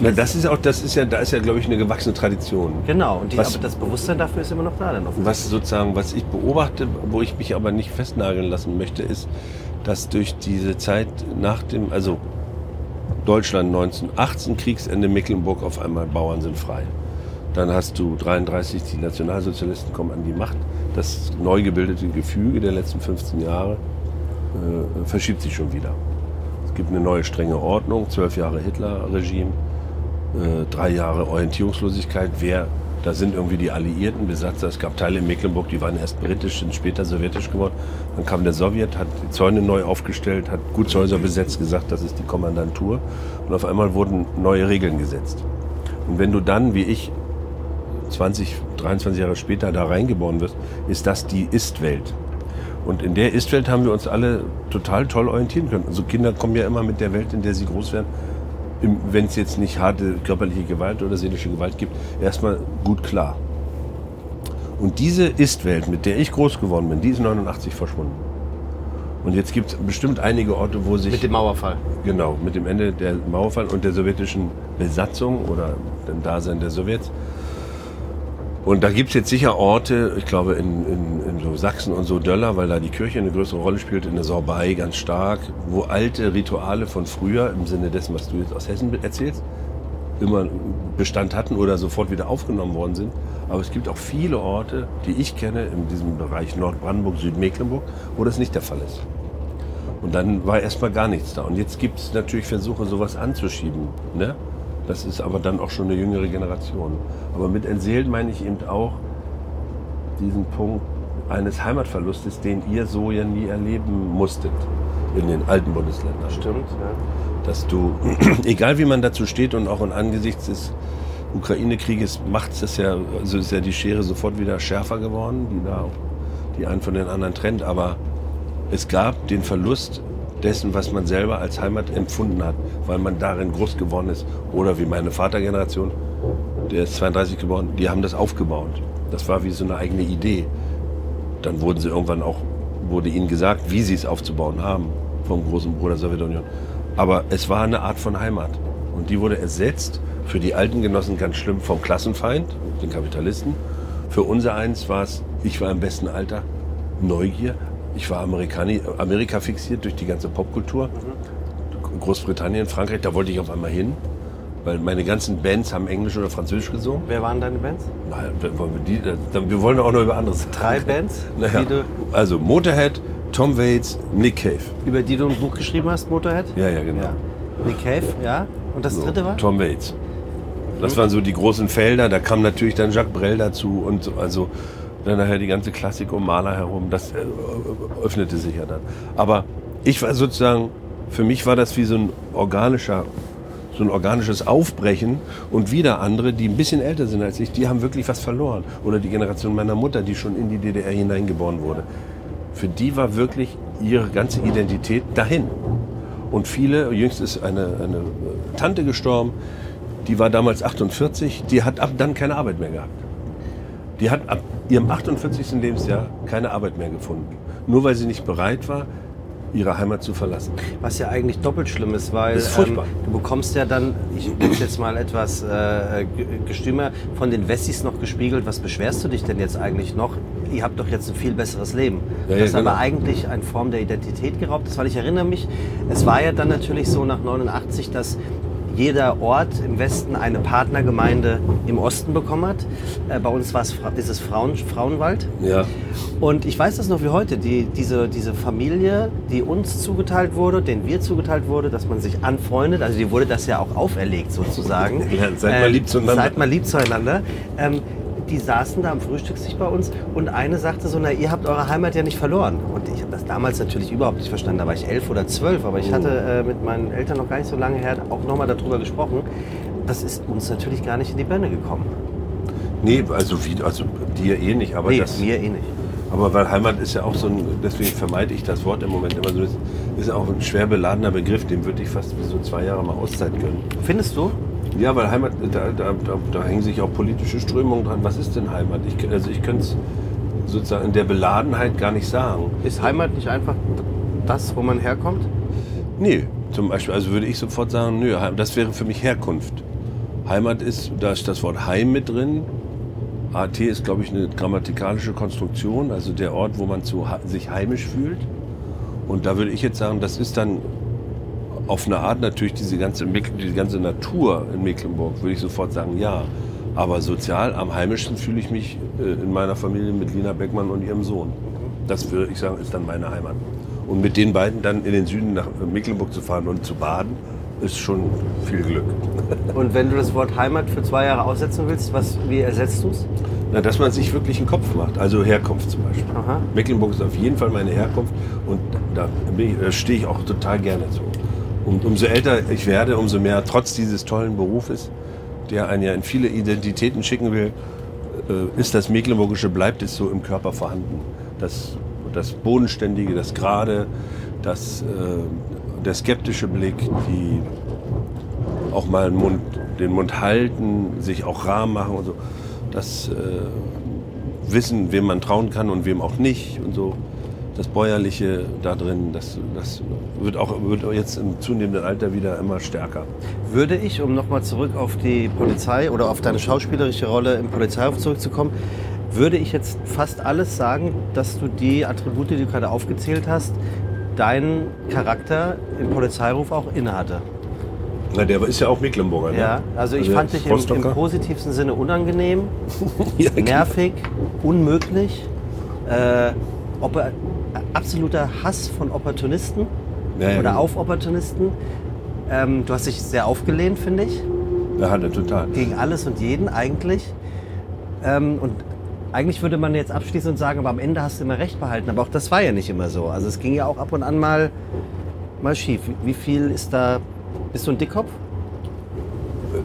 Na, das ist auch, das ist ja, da ist ja, glaube ich, eine gewachsene Tradition. Genau, und die, Was- aber das Bewusstsein dafür ist immer noch da. Dann. Was sozusagen, was ich beobachte, wo ich mich aber nicht festnageln lassen möchte, ist, dass durch diese Zeit nach dem, also Deutschland 1918, Kriegsende Mecklenburg, auf einmal Bauern sind frei. Dann hast du 33, die Nationalsozialisten kommen an die Macht. Das neu gebildete Gefüge der letzten 15 Jahre äh, verschiebt sich schon wieder. Es gibt eine neue strenge Ordnung, zwölf Jahre Hitler-Regime, äh, drei Jahre Orientierungslosigkeit. Wer, da sind irgendwie die Alliierten Besatzer. Es gab Teile in Mecklenburg, die waren erst britisch, sind später sowjetisch geworden. Dann kam der Sowjet, hat die Zäune neu aufgestellt, hat Gutshäuser besetzt, gesagt, das ist die Kommandantur. Und auf einmal wurden neue Regeln gesetzt. Und wenn du dann, wie ich, 20, 23 Jahre später da reingeboren wirst, ist das die Ist-Welt. Und in der Ist-Welt haben wir uns alle total toll orientieren können. Also Kinder kommen ja immer mit der Welt, in der sie groß werden, wenn es jetzt nicht harte körperliche Gewalt oder seelische Gewalt gibt, erstmal gut klar. Und diese Ist-Welt, mit der ich groß geworden bin, die ist 89 verschwunden. Und jetzt gibt es bestimmt einige Orte, wo sich... Mit dem Mauerfall. Genau, mit dem Ende der Mauerfall und der sowjetischen Besatzung oder dem Dasein der Sowjets. Und da gibt's jetzt sicher Orte, ich glaube in, in, in so Sachsen und so Döller, weil da die Kirche eine größere Rolle spielt, in der Sorbei ganz stark, wo alte Rituale von früher, im Sinne dessen, was du jetzt aus Hessen erzählst, immer Bestand hatten oder sofort wieder aufgenommen worden sind. Aber es gibt auch viele Orte, die ich kenne, in diesem Bereich Nordbrandenburg, Südmecklenburg, wo das nicht der Fall ist. Und dann war erstmal gar nichts da. Und jetzt gibt es natürlich Versuche, sowas anzuschieben. Ne? Das ist aber dann auch schon eine jüngere Generation. Aber mit entseelt meine ich eben auch diesen Punkt eines Heimatverlustes, den ihr so ja nie erleben musstet in den alten Bundesländern. Stimmt, ja. Dass du, egal wie man dazu steht und auch in angesichts des Ukraine-Krieges macht es ja, also ist ja die Schere sofort wieder schärfer geworden, die da auch die einen von den anderen trennt. Aber es gab den Verlust dessen, was man selber als Heimat empfunden hat, weil man darin groß geworden ist. Oder wie meine Vatergeneration, der ist 32 geboren, die haben das aufgebaut. Das war wie so eine eigene Idee. Dann wurden sie irgendwann auch, wurde ihnen gesagt, wie sie es aufzubauen haben vom großen Bruder Sowjetunion. Aber es war eine Art von Heimat. Und die wurde ersetzt, für die alten Genossen ganz schlimm, vom Klassenfeind, den Kapitalisten. Für unser eins war es, ich war im besten Alter, Neugier. Ich war Amerikani Amerika fixiert durch die ganze Popkultur. Großbritannien, Frankreich, da wollte ich auf einmal hin. Weil meine ganzen Bands haben Englisch oder Französisch gesungen. Wer waren deine Bands? Nein, wollen wir, die, dann- wir wollen auch noch über anderes. Drei Bands, Naja, also Motorhead, Tom Waits, Nick Cave. über die du ein Buch geschrieben hast, Motorhead? Ja, ja, genau. Ja. Nick Cave, ja. Und das So, dritte war? Tom Waits. Das waren so die großen Felder. Da kam natürlich dann Jacques Brel dazu und so, also dann nachher die ganze Klassik um Maler herum. Das äh, öffnete sich ja dann. Aber ich war sozusagen, für mich war das wie so ein organischer, so ein organisches Aufbrechen und wieder andere, die ein bisschen älter sind als ich, die haben wirklich was verloren. Oder die Generation meiner Mutter, die schon in die DDR hineingeboren wurde. Für die war wirklich ihre ganze Identität dahin. Und viele, jüngst ist eine, eine äh, Tante gestorben, die war damals 48, die hat ab dann keine Arbeit mehr gehabt. Die hat ab ihrem 48. Lebensjahr keine Arbeit mehr gefunden. Nur weil sie nicht bereit war, ihre Heimat zu verlassen. Was ja eigentlich doppelt schlimm ist, weil ist. Ähm, du bekommst ja dann, ich bin jetzt mal etwas äh, ge- gestümer, von den Wessis noch gespiegelt, was beschwerst du dich denn jetzt eigentlich noch? Ihr habt doch jetzt ein viel besseres Leben. Ja, das ja, genau. aber eigentlich eine Form der Identität geraubt ist, weil ich erinnere mich, es war ja dann natürlich so nach 89, dass jeder Ort im Westen eine Partnergemeinde im Osten bekommen hat. Äh, bei uns war es, Fra- ist es Frauen, Frauenwald. Ja. Und ich weiß das noch wie heute, die, diese, diese Familie, die uns zugeteilt wurde, denen wir zugeteilt wurde, dass man sich anfreundet, also die wurde das ja auch auferlegt sozusagen. Ähm, Ja, seid mal lieb zueinander. Seid mal lieb zueinander. Ähm, die saßen da am Frühstückstisch bei uns und eine sagte so, na ihr habt eure Heimat ja nicht verloren. Und ich habe das damals natürlich überhaupt nicht verstanden, da war ich elf oder zwölf, aber ich hatte äh, mit meinen Eltern noch gar nicht so lange her auch nochmal darüber gesprochen. Das ist uns natürlich gar nicht in die Birne gekommen. Nee, also, wie, also dir eh nicht, aber Nee, das. mir eh nicht. Aber weil Heimat ist ja auch so ein, deswegen vermeide ich das Wort im Moment immer so, ist, ist auch ein schwer beladener Begriff, dem würde ich fast so zwei Jahre mal Auszeit gönnen. Findest du? Ja, weil Heimat, da, da, da, da hängen sich auch politische Strömungen dran. Was ist denn Heimat? Ich, also ich könnte es sozusagen in der Beladenheit gar nicht sagen. Ist Heimat nicht einfach das, wo man herkommt? Nee, zum Beispiel, also würde ich sofort sagen, nö, das wäre für mich Herkunft. Heimat ist, da ist das Wort Heim mit drin. AT ist, glaube ich, eine grammatikalische Konstruktion, also der Ort, wo man zu, sich heimisch fühlt. Und da würde ich jetzt sagen, das ist dann auf eine Art natürlich diese ganze, Mecklen- die ganze Natur in Mecklenburg, würde ich sofort sagen, ja. Aber sozial am heimischsten fühle ich mich äh, in meiner Familie mit Lina Beckmann und ihrem Sohn. Das würde ich sagen, ist dann meine Heimat. Und mit den beiden dann in den Süden nach Mecklenburg zu fahren und zu baden, ist schon viel Glück. Und wenn du das Wort Heimat für zwei Jahre aussetzen willst, was, wie ersetzt du es? Na, dass man sich wirklich einen Kopf macht, also Herkunft zum Beispiel. Aha. Mecklenburg ist auf jeden Fall meine Herkunft und da, da stehe ich auch total gerne zu. Und umso älter ich werde, umso mehr, trotz dieses tollen Berufes, der einen ja in viele Identitäten schicken will, äh, ist das Mecklenburgische, bleibt es so im Körper vorhanden. Das, das Bodenständige, das Gerade, das, äh, der skeptische Blick, die auch mal den Mund, den Mund halten, sich auch rar machen und so. Das äh, Wissen, wem man trauen kann und wem auch nicht und so. Das Bäuerliche da drin, das, das wird auch wird jetzt im zunehmenden Alter wieder immer stärker. Würde ich, um nochmal zurück auf die Polizei oder auf deine schauspielerische Rolle im Polizeiruf zurückzukommen, würde ich jetzt fast alles sagen, dass du die Attribute, die du gerade aufgezählt hast, deinen Charakter im Polizeiruf auch innehatte. Na, der ist ja auch Mecklenburger. Ne? Ja, also ich der fand dich im, im positivsten Sinne unangenehm, Ja, nervig, unmöglich, äh, oper- absoluter Hass von Opportunisten Ja, oder auf Opportunisten. Ähm, du hast dich sehr aufgelehnt, finde ich, Ja, er total. gegen alles und jeden eigentlich. Ähm, und eigentlich würde man jetzt abschließen und sagen, aber am Ende hast du immer recht behalten. Aber auch das war ja nicht immer so. Also es ging ja auch ab und an mal, mal schief. Wie viel ist da, bist du ein Dickkopf?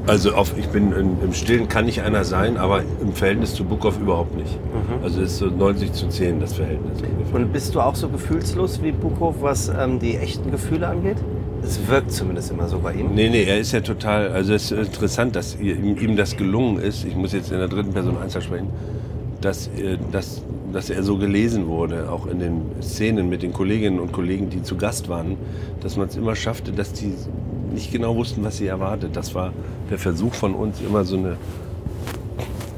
Also auf, ich bin in, im Stillen kann nicht einer sein, aber im Verhältnis zu Bukow überhaupt nicht. Also es ist so 90 zu 10 das Verhältnis ungefähr. Und bist du auch so gefühlslos wie Bukow, was ähm, die echten Gefühle angeht? Es wirkt zumindest immer so bei ihm. Nee, nee, er ist ja total, also es ist interessant, dass ihm, ihm das gelungen ist, ich muss jetzt in der dritten Person Einzel sprechen, dass, äh, dass, dass er so gelesen wurde, auch in den Szenen mit den Kolleginnen und Kollegen, die zu Gast waren, dass man es immer schaffte, dass die nicht genau wussten, was sie erwartet. Das war der Versuch von uns, immer so eine,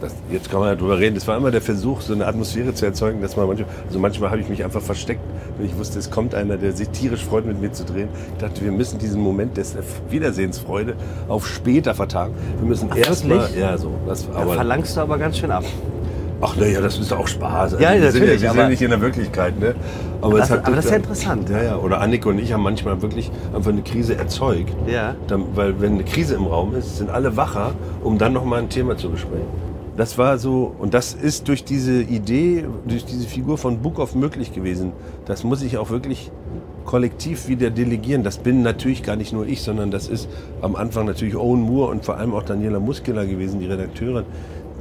das, jetzt kann man ja drüber reden, das war immer der Versuch, so eine Atmosphäre zu erzeugen, dass man manchmal, also manchmal habe ich mich einfach versteckt, wenn ich wusste, es kommt einer, der sich tierisch freut, mit mir zu drehen. Ich dachte, wir müssen diesen Moment des Wiedersehensfreude auf später vertagen. Wir müssen erstmal, ja, so. Das, Da aber, verlangst du aber ganz schön ab. Ach naja, das ist auch Spaß. Ja, wir sind natürlich, wir aber- sind nicht in der Wirklichkeit, ne? Aber, Das- aber das ist ja interessant. Ja, ja. Oder Annika und ich haben manchmal wirklich einfach eine Krise erzeugt. Ja. Dann, weil wenn eine Krise im Raum ist, sind alle wacher, um dann nochmal ein Thema zu besprechen. Das war so, und das ist durch diese Idee, durch diese Figur von Bukow möglich gewesen. Das muss ich auch wirklich kollektiv wieder delegieren. Das bin natürlich gar nicht nur ich, sondern das ist am Anfang natürlich Owen Moore und vor allem auch Daniela Muskeler gewesen, die Redakteurin.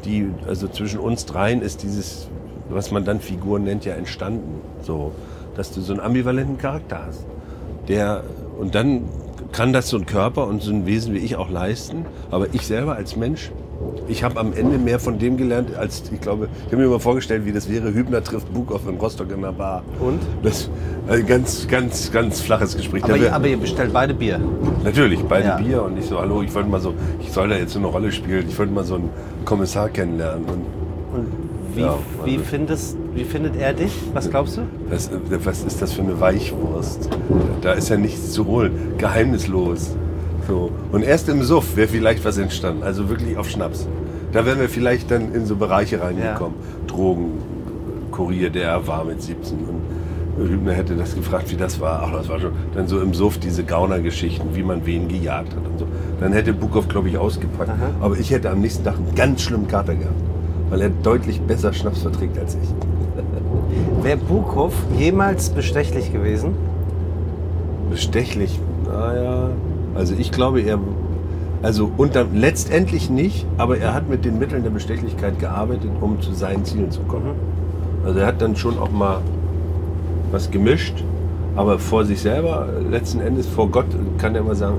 Die, also zwischen uns dreien ist dieses, was man dann Figuren nennt, ja entstanden. So, dass du so einen ambivalenten Charakter hast. Der, und dann kann das so ein Körper und so ein Wesen wie ich auch leisten. Aber ich selber als Mensch, ich habe am Ende mehr von dem gelernt, als ich glaube, ich habe mir mal vorgestellt, wie das wäre, Hübner trifft Bukow in Rostock in einer Bar. Und? Das ein ganz, ganz, ganz flaches Gespräch. Aber, ihr, aber ihr bestellt beide Bier. Natürlich, beide Ja. Bier und ich so, hallo, ich wollte mal so, ich soll da jetzt so eine Rolle spielen, ich wollte mal so einen Kommissar kennenlernen. Und Und wie, Ja, wie, also- findest, wie findet er dich? Was glaubst du? das, was ist das für eine Weichwurst? Da ist ja nichts zu holen, geheimnislos. So. Und erst im Suff wäre vielleicht was entstanden, also wirklich auf Schnaps. Da wären wir vielleicht dann in so Bereiche reingekommen. Drogen, Kurier, der war mit 17 und Hübner hätte das gefragt, wie das war. Ach, das war schon. Dann so im Suff diese Gaunergeschichten, wie man wen gejagt hat und so. Dann hätte Bukow, glaube ich, ausgepackt. Aha. Aber ich hätte am nächsten Tag einen ganz schlimmen Kater gehabt, weil er deutlich besser Schnaps verträgt als ich. Wäre Buchhoff jemals bestechlich gewesen? Bestechlich, naja. Also ich glaube, er. Also unter, letztendlich nicht, aber er hat mit den Mitteln der Bestechlichkeit gearbeitet, um zu seinen Zielen zu kommen. Also er hat dann schon auch mal was gemischt, aber vor sich selber, letzten Endes vor Gott, kann er immer sagen,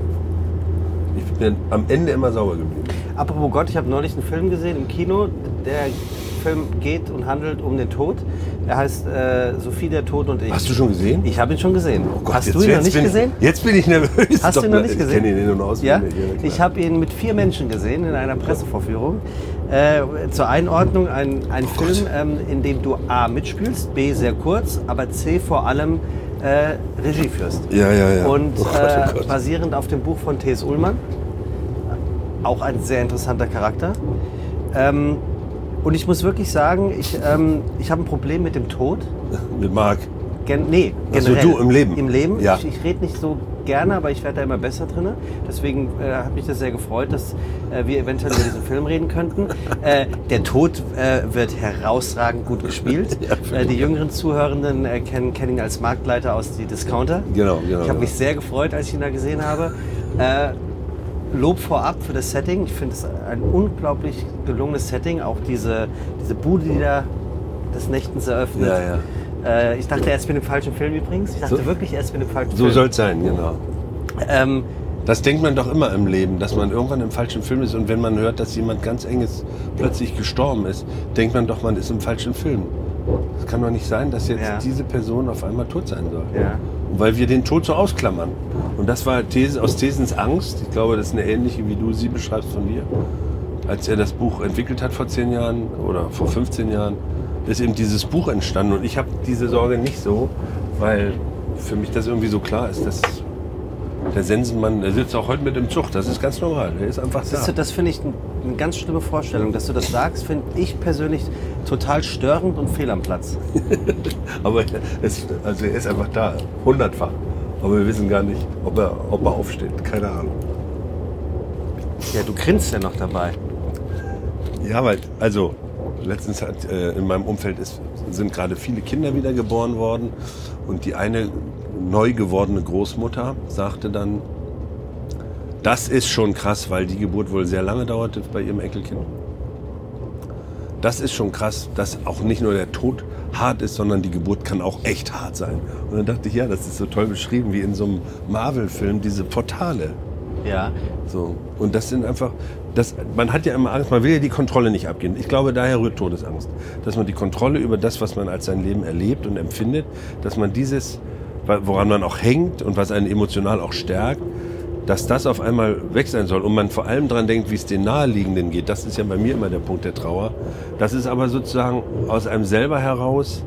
ich bin am Ende immer sauber geblieben. Apropos Gott, ich habe neulich einen Film gesehen im Kino. Der Film geht und handelt um den Tod. Er heißt äh, Sophie der Tod und ich. Hast du schon gesehen? Ich habe ihn schon gesehen. Oh Gott, Hast jetzt- du ihn noch nicht bin, gesehen? Jetzt bin ich nervös. Hast du ihn noch nicht Ich gesehen? kenne ihn in- und Ja, auswendig. klar. ich habe ihn mit vier Menschen gesehen in einer Pressevorführung. Äh, zur Einordnung ein, ein Oh Film, ähm, in dem du A mitspielst, B sehr kurz, aber C vor allem äh, Regie führst. Ja, ja, ja. Und Oh Gott, oh äh, Gott. basierend auf dem Buch von T.S. Ullmann. Auch ein sehr interessanter Charakter. Ähm, und ich muss wirklich sagen, ich, ähm, ich habe ein Problem mit dem Tod. Mit Marc. Gen nee, generell. du im Leben? Im Leben. Ja. Ich, ich rede nicht so gerne, aber ich werde da immer besser drin. Deswegen äh, hat mich das sehr gefreut, dass äh, wir eventuell über diesen Film reden könnten. Äh, der Tod äh, wird herausragend gut gespielt. äh, die jüngeren Zuhörenden äh, kennen, kennen ihn als Marktleiter aus die Discounter. Genau, genau. Ich habe mich sehr gefreut, als ich ihn da gesehen habe. Lob vorab für das Setting. Ich finde es ein unglaublich gelungenes Setting. Auch diese, diese Bude, die da des Nächtens eröffnet. Ja, ja. Äh, ich dachte erst mit dem falschen Film übrigens. Ich dachte So- wirklich erst mit dem falschen So Film. soll es sein, genau. Ähm, Das denkt man doch immer im Leben, dass man irgendwann im falschen Film ist und wenn man hört, dass jemand ganz enges plötzlich gestorben ist, denkt man doch, man ist im falschen Film. Es kann doch nicht sein, dass jetzt Ja. diese Person auf einmal tot sein soll. Ja. Weil wir den Tod so ausklammern. Und das war These, aus Thesens Angst, ich glaube, das ist eine ähnliche, wie du sie beschreibst von dir, als er das Buch entwickelt hat vor zehn Jahren oder vor 15 Jahren, ist eben dieses Buch entstanden. Und ich habe diese Sorge nicht so, weil für mich das irgendwie so klar ist, dass der Sensenmann, der sitzt auch heute mit im Zug, das ist ganz normal, der ist einfach da. das finde ich ein- eine ganz schlimme Vorstellung. Dass du das sagst, finde ich persönlich total störend und fehl am Platz. Aber es, also er ist einfach da, hundertfach. Aber wir wissen gar nicht, ob er, ob er aufsteht, keine Ahnung. Ja, du grinst ja noch dabei. Ja, weil, also, letztens hat äh, in meinem Umfeld ist, sind gerade viele Kinder wieder geboren worden und die eine neu gewordene Großmutter sagte dann, das ist schon krass, weil die Geburt wohl sehr lange dauerte bei ihrem Enkelkind. Das ist schon krass, dass auch nicht nur der Tod hart ist, sondern die Geburt kann auch echt hart sein. Und dann dachte ich, ja, das ist so toll beschrieben wie in so einem Marvel-Film, diese Portale. Ja. So. Und das sind einfach, das, man hat ja immer Angst, man will ja die Kontrolle nicht abgeben. Ich glaube, daher rührt Todesangst. Dass man die Kontrolle über das, was man als sein Leben erlebt und empfindet, dass man dieses, woran man auch hängt und was einen emotional auch stärkt, dass das auf einmal weg sein soll und man vor allem dran denkt, wie es den Naheliegenden geht. Das ist ja bei mir immer der Punkt der Trauer. Das ist aber sozusagen aus einem selber heraus,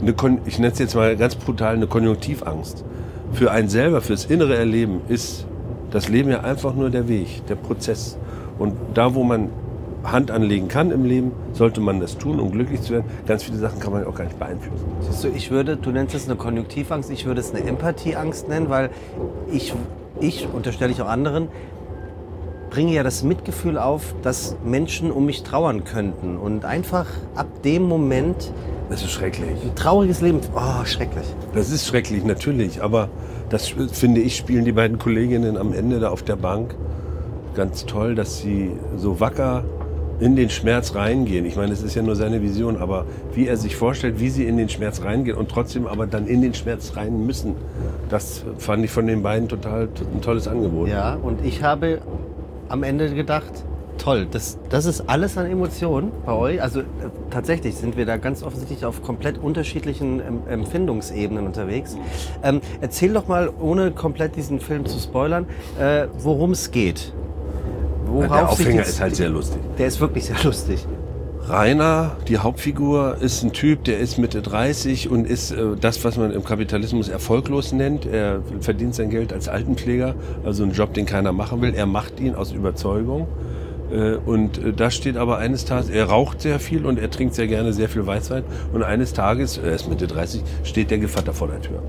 eine, Kon- ich nenne es jetzt mal ganz brutal, eine Konjunktivangst. Für einen selber, fürs innere Erleben ist das Leben ja einfach nur der Weg, der Prozess. Und da, wo man Hand anlegen kann im Leben, sollte man das tun, um glücklich zu werden. Ganz viele Sachen kann man auch gar nicht beeinflussen. Siehst du, ich würde, du nennst es eine Konjunktivangst, ich würde es eine Empathieangst nennen, weil ich, ich unterstelle ich auch anderen, bringe ja das Mitgefühl auf, dass Menschen um mich trauern könnten. Und einfach ab dem Moment Das ist schrecklich. ein trauriges Leben, oh, schrecklich. Das ist schrecklich, natürlich. Aber das finde ich, spielen die beiden Kolleginnen am Ende da auf der Bank ganz toll, dass sie so wacker in den Schmerz reingehen. Ich meine, es ist ja nur seine Vision, aber wie er sich vorstellt, wie sie in den Schmerz reingehen und trotzdem aber dann in den Schmerz rein müssen, das fand ich von den beiden total ein tolles Angebot. Ja, und ich habe am Ende gedacht, toll, das, das ist alles an Emotionen bei euch. Also äh, tatsächlich sind wir da ganz offensichtlich auf komplett unterschiedlichen Empfindungsebenen unterwegs. Ähm, erzähl doch mal, ohne komplett diesen Film zu spoilern, äh, worum es geht. Worauf der Aufhänger ist halt sehr lustig. Der ist wirklich sehr lustig. Rainer, die Hauptfigur, ist ein Typ, der ist Mitte 30 und ist äh, das, was man im Kapitalismus erfolglos nennt. Er verdient sein Geld als Altenpfleger, also einen Job, den keiner machen will. Er macht ihn aus Überzeugung. Äh, und äh, da steht aber eines Tages, er raucht sehr viel und er trinkt sehr gerne sehr viel Weißwein. Und eines Tages, er ist Mitte 30, steht der Gevatter vor der Tür.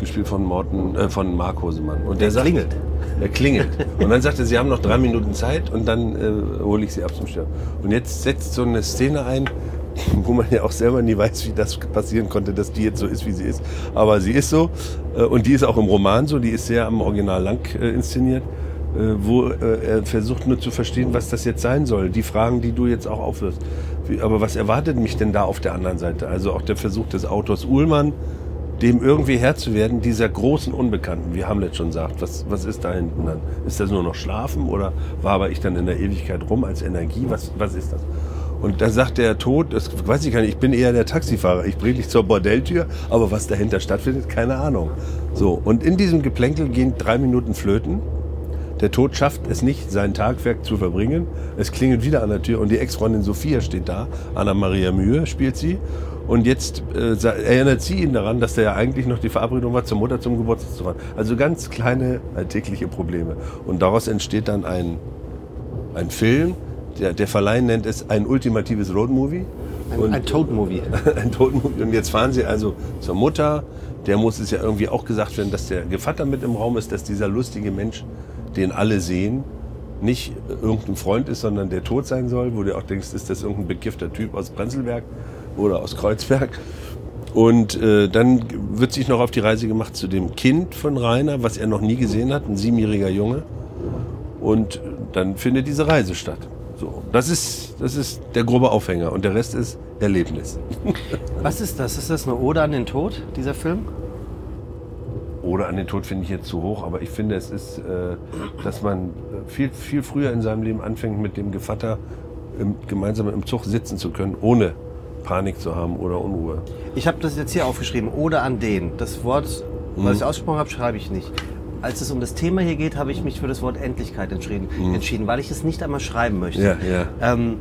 Gespielt von Morten, äh, von Mark Hosemann. Und der, der sagt, klingelt. Er klingelt. Und dann sagt er, Sie haben noch drei Minuten Zeit und dann äh, hole ich Sie ab zum Sterben. Und jetzt setzt so eine Szene ein, wo man ja auch selber nie weiß, wie das passieren konnte, dass die jetzt so ist, wie sie ist. Aber sie ist so. Äh, und die ist auch im Roman so. Die ist sehr am Original lang äh, inszeniert. Äh, wo er versucht nur zu verstehen, was das jetzt sein soll. Die Fragen, die du jetzt auch aufwirfst. Aber was erwartet mich denn da auf der anderen Seite? Also auch der Versuch des Autors Uhlmann, dem irgendwie Herr zu werden, dieser großen Unbekannten, wie Hamlet schon sagt. Was, was ist da hinten dann? Ist das nur noch Schlafen oder war ich dann in der Ewigkeit rum als Energie? Was, was ist das? Und da sagt der Tod, das weiß ich gar nicht, ich bin eher der Taxifahrer. Ich bringe dich zur Bordelltür, aber was dahinter stattfindet, keine Ahnung. So, und in diesem Geplänkel gehen drei Minuten flöten. Der Tod schafft es nicht, sein Tagwerk zu verbringen. Es klingelt wieder an der Tür und die Ex-Freundin Sophia steht da. Anna Maria Mühe spielt sie. Und jetzt äh, erinnert sie ihn daran, dass da ja eigentlich noch die Verabredung war, zur Mutter zum Geburtstag zu fahren. Also ganz kleine alltägliche Probleme. Und daraus entsteht dann ein, ein Film. Der, der Verleih nennt es ein ultimatives Roadmovie. Ein, ein Toad-Movie. ein Toad-Movie. Und jetzt fahren sie also zur Mutter. Der muss es ja irgendwie auch gesagt werden, dass der Gevatter mit im Raum ist, dass dieser lustige Mensch, den alle sehen, nicht irgendein Freund ist, sondern der tot sein soll, wo du auch denkst, ist das irgendein bekiffter Typ aus Prenzlberg oder aus Kreuzberg. Und äh, dann wird sich noch auf die Reise gemacht zu dem Kind von Rainer, was er noch nie gesehen hat, ein siebenjähriger Junge. Und dann findet diese Reise statt. So, das ist, das ist der grobe Aufhänger und der Rest ist Erlebnis. Was ist das? Ist das eine Ode an den Tod, dieser Film? Ode an den Tod finde ich jetzt zu hoch, aber ich finde, es ist, äh, dass man viel, viel früher in seinem Leben anfängt, mit dem Gevatter im, gemeinsam im Zug sitzen zu können, ohne Panik zu haben oder Unruhe. Ich habe das jetzt hier aufgeschrieben, oder an den. Das Wort, was mhm. ich ausgesprochen habe, schreibe ich nicht. Als es um das Thema hier geht, habe ich mich für das Wort Endlichkeit entschieden, mhm. entschieden weil ich es nicht einmal schreiben möchte. Ja, ja. Ähm,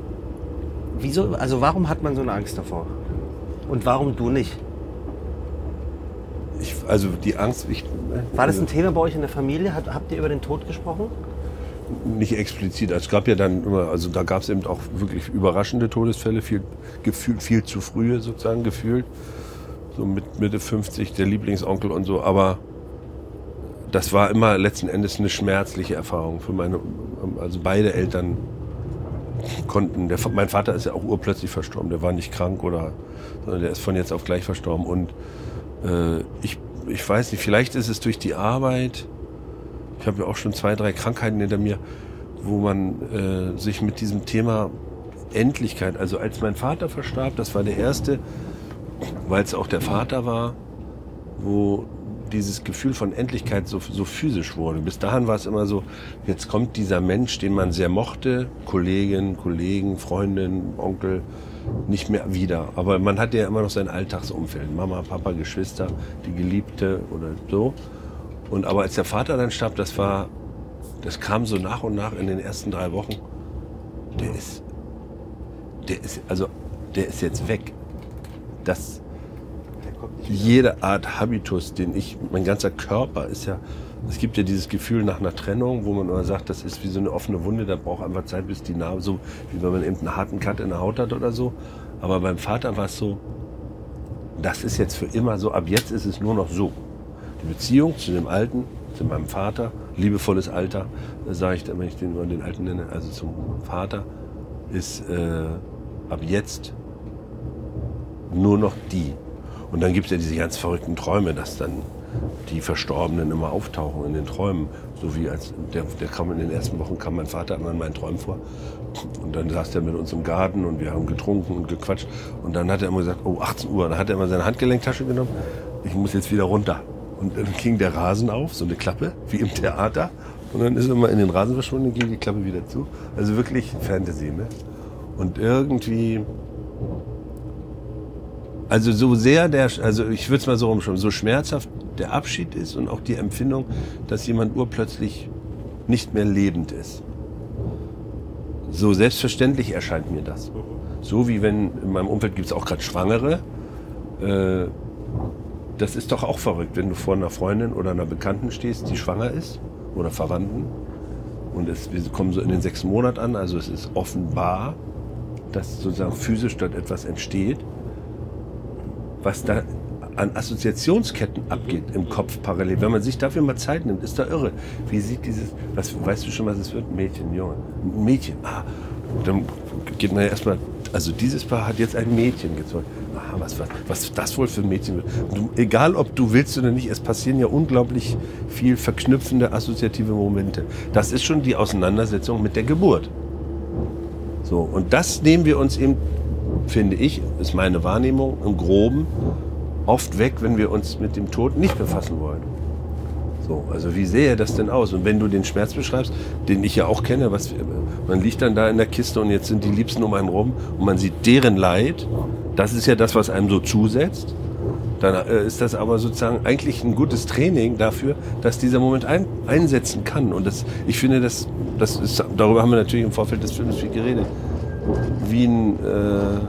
wieso, also warum hat man so eine Angst davor? Und warum du nicht? Ich, also die Angst. Ich, War das ein Thema bei euch in der Familie? Hat, habt ihr über den Tod gesprochen? Nicht explizit. Es gab ja dann immer, also da gab es eben auch wirklich überraschende Todesfälle, viel, gefühlt, viel zu frühe sozusagen gefühlt. So mit Mitte 50, der Lieblingsonkel und so. Aber das war immer letzten Endes eine schmerzliche Erfahrung für meine, also beide Eltern konnten, der, mein Vater ist ja auch urplötzlich verstorben, der war nicht krank oder, sondern der ist von jetzt auf gleich verstorben und äh, ich, ich weiß nicht, vielleicht ist es durch die Arbeit, ich habe ja auch schon zwei, drei Krankheiten hinter mir, wo man äh, sich mit diesem Thema Endlichkeit, also als mein Vater verstarb, das war der erste, weil es auch der Vater war, wo dieses Gefühl von Endlichkeit so, so physisch wurde. Bis dahin war es immer so, jetzt kommt dieser Mensch, den man sehr mochte, Kollegin, Kollegen, Freundin, Onkel, nicht mehr wieder. Aber man hatte ja immer noch sein Alltagsumfeld, Mama, Papa, Geschwister, die Geliebte oder so. Und aber als der Vater dann starb, das war, das kam so nach und nach in den ersten drei Wochen. Der ist, der ist, also, der ist jetzt weg. Das, jede Art Habitus, den ich, mein ganzer Körper ist ja, es gibt ja dieses Gefühl nach einer Trennung, wo man immer sagt, das ist wie so eine offene Wunde, da braucht einfach Zeit, bis die Narbe, so wie wenn man eben einen harten Cut in der Haut hat oder so. Aber beim Vater war es so, das ist jetzt für immer so, ab jetzt ist es nur noch so. Die Beziehung zu dem Alten, zu meinem Vater, liebevolles Alter, sage ich, wenn ich den, den Alten nenne, also zum Vater, ist äh, ab jetzt nur noch die. Und dann gibt es ja diese ganz verrückten Träume, dass dann die Verstorbenen immer auftauchen in den Träumen. So wie als der, der kam in den ersten Wochen kam mein Vater immer in meinen Träumen vor. Und dann saß er mit uns im Garten und wir haben getrunken und gequatscht. Und dann hat er immer gesagt, oh 18 Uhr. Dann hat er immer seine Handgelenktasche genommen. Ich muss jetzt wieder runter. Und dann ging der Rasen auf, so eine Klappe, wie im Theater. Und dann ist er immer in den Rasen verschwunden und ging die Klappe wieder zu. Also wirklich Fantasy, ne? Und irgendwie also so sehr der, also ich würde es mal so rumschreiben, so schmerzhaft der Abschied ist und auch die Empfindung, dass jemand urplötzlich nicht mehr lebend ist. So selbstverständlich erscheint mir das. So wie wenn in meinem Umfeld gibt es auch gerade Schwangere. Äh, das ist doch auch verrückt, wenn du vor einer Freundin oder einer Bekannten stehst, die schwanger ist oder Verwandten. Und es, wir kommen so in den sechsten Monat an, also es ist offenbar, dass sozusagen physisch dort etwas entsteht was da an Assoziationsketten abgeht im Kopf parallel. Wenn man sich dafür mal Zeit nimmt, ist da irre. Wie sieht dieses, was, weißt du schon, was es wird? Mädchen, Junge. Mädchen, ah. Dann geht man ja erstmal, also dieses Paar hat jetzt ein Mädchen gezeugt. Ah, was, was, was das wohl für ein Mädchen wird. Du, egal, ob du willst oder nicht, es passieren ja unglaublich viel verknüpfende assoziative Momente. Das ist schon die Auseinandersetzung mit der Geburt. So, und das nehmen wir uns eben finde ich, ist meine Wahrnehmung im Groben, oft weg, wenn wir uns mit dem Tod nicht befassen wollen. So, also wie sähe das denn aus? Und wenn du den Schmerz beschreibst, den ich ja auch kenne, was, man liegt dann da in der Kiste und jetzt sind die Liebsten um einen rum und man sieht deren Leid, das ist ja das, was einem so zusetzt. Dann äh, ist das aber sozusagen eigentlich ein gutes Training dafür, dass dieser Moment ein, einsetzen kann. Und das, ich finde, das, das ist, darüber haben wir natürlich im Vorfeld des Films viel geredet wie ein, äh,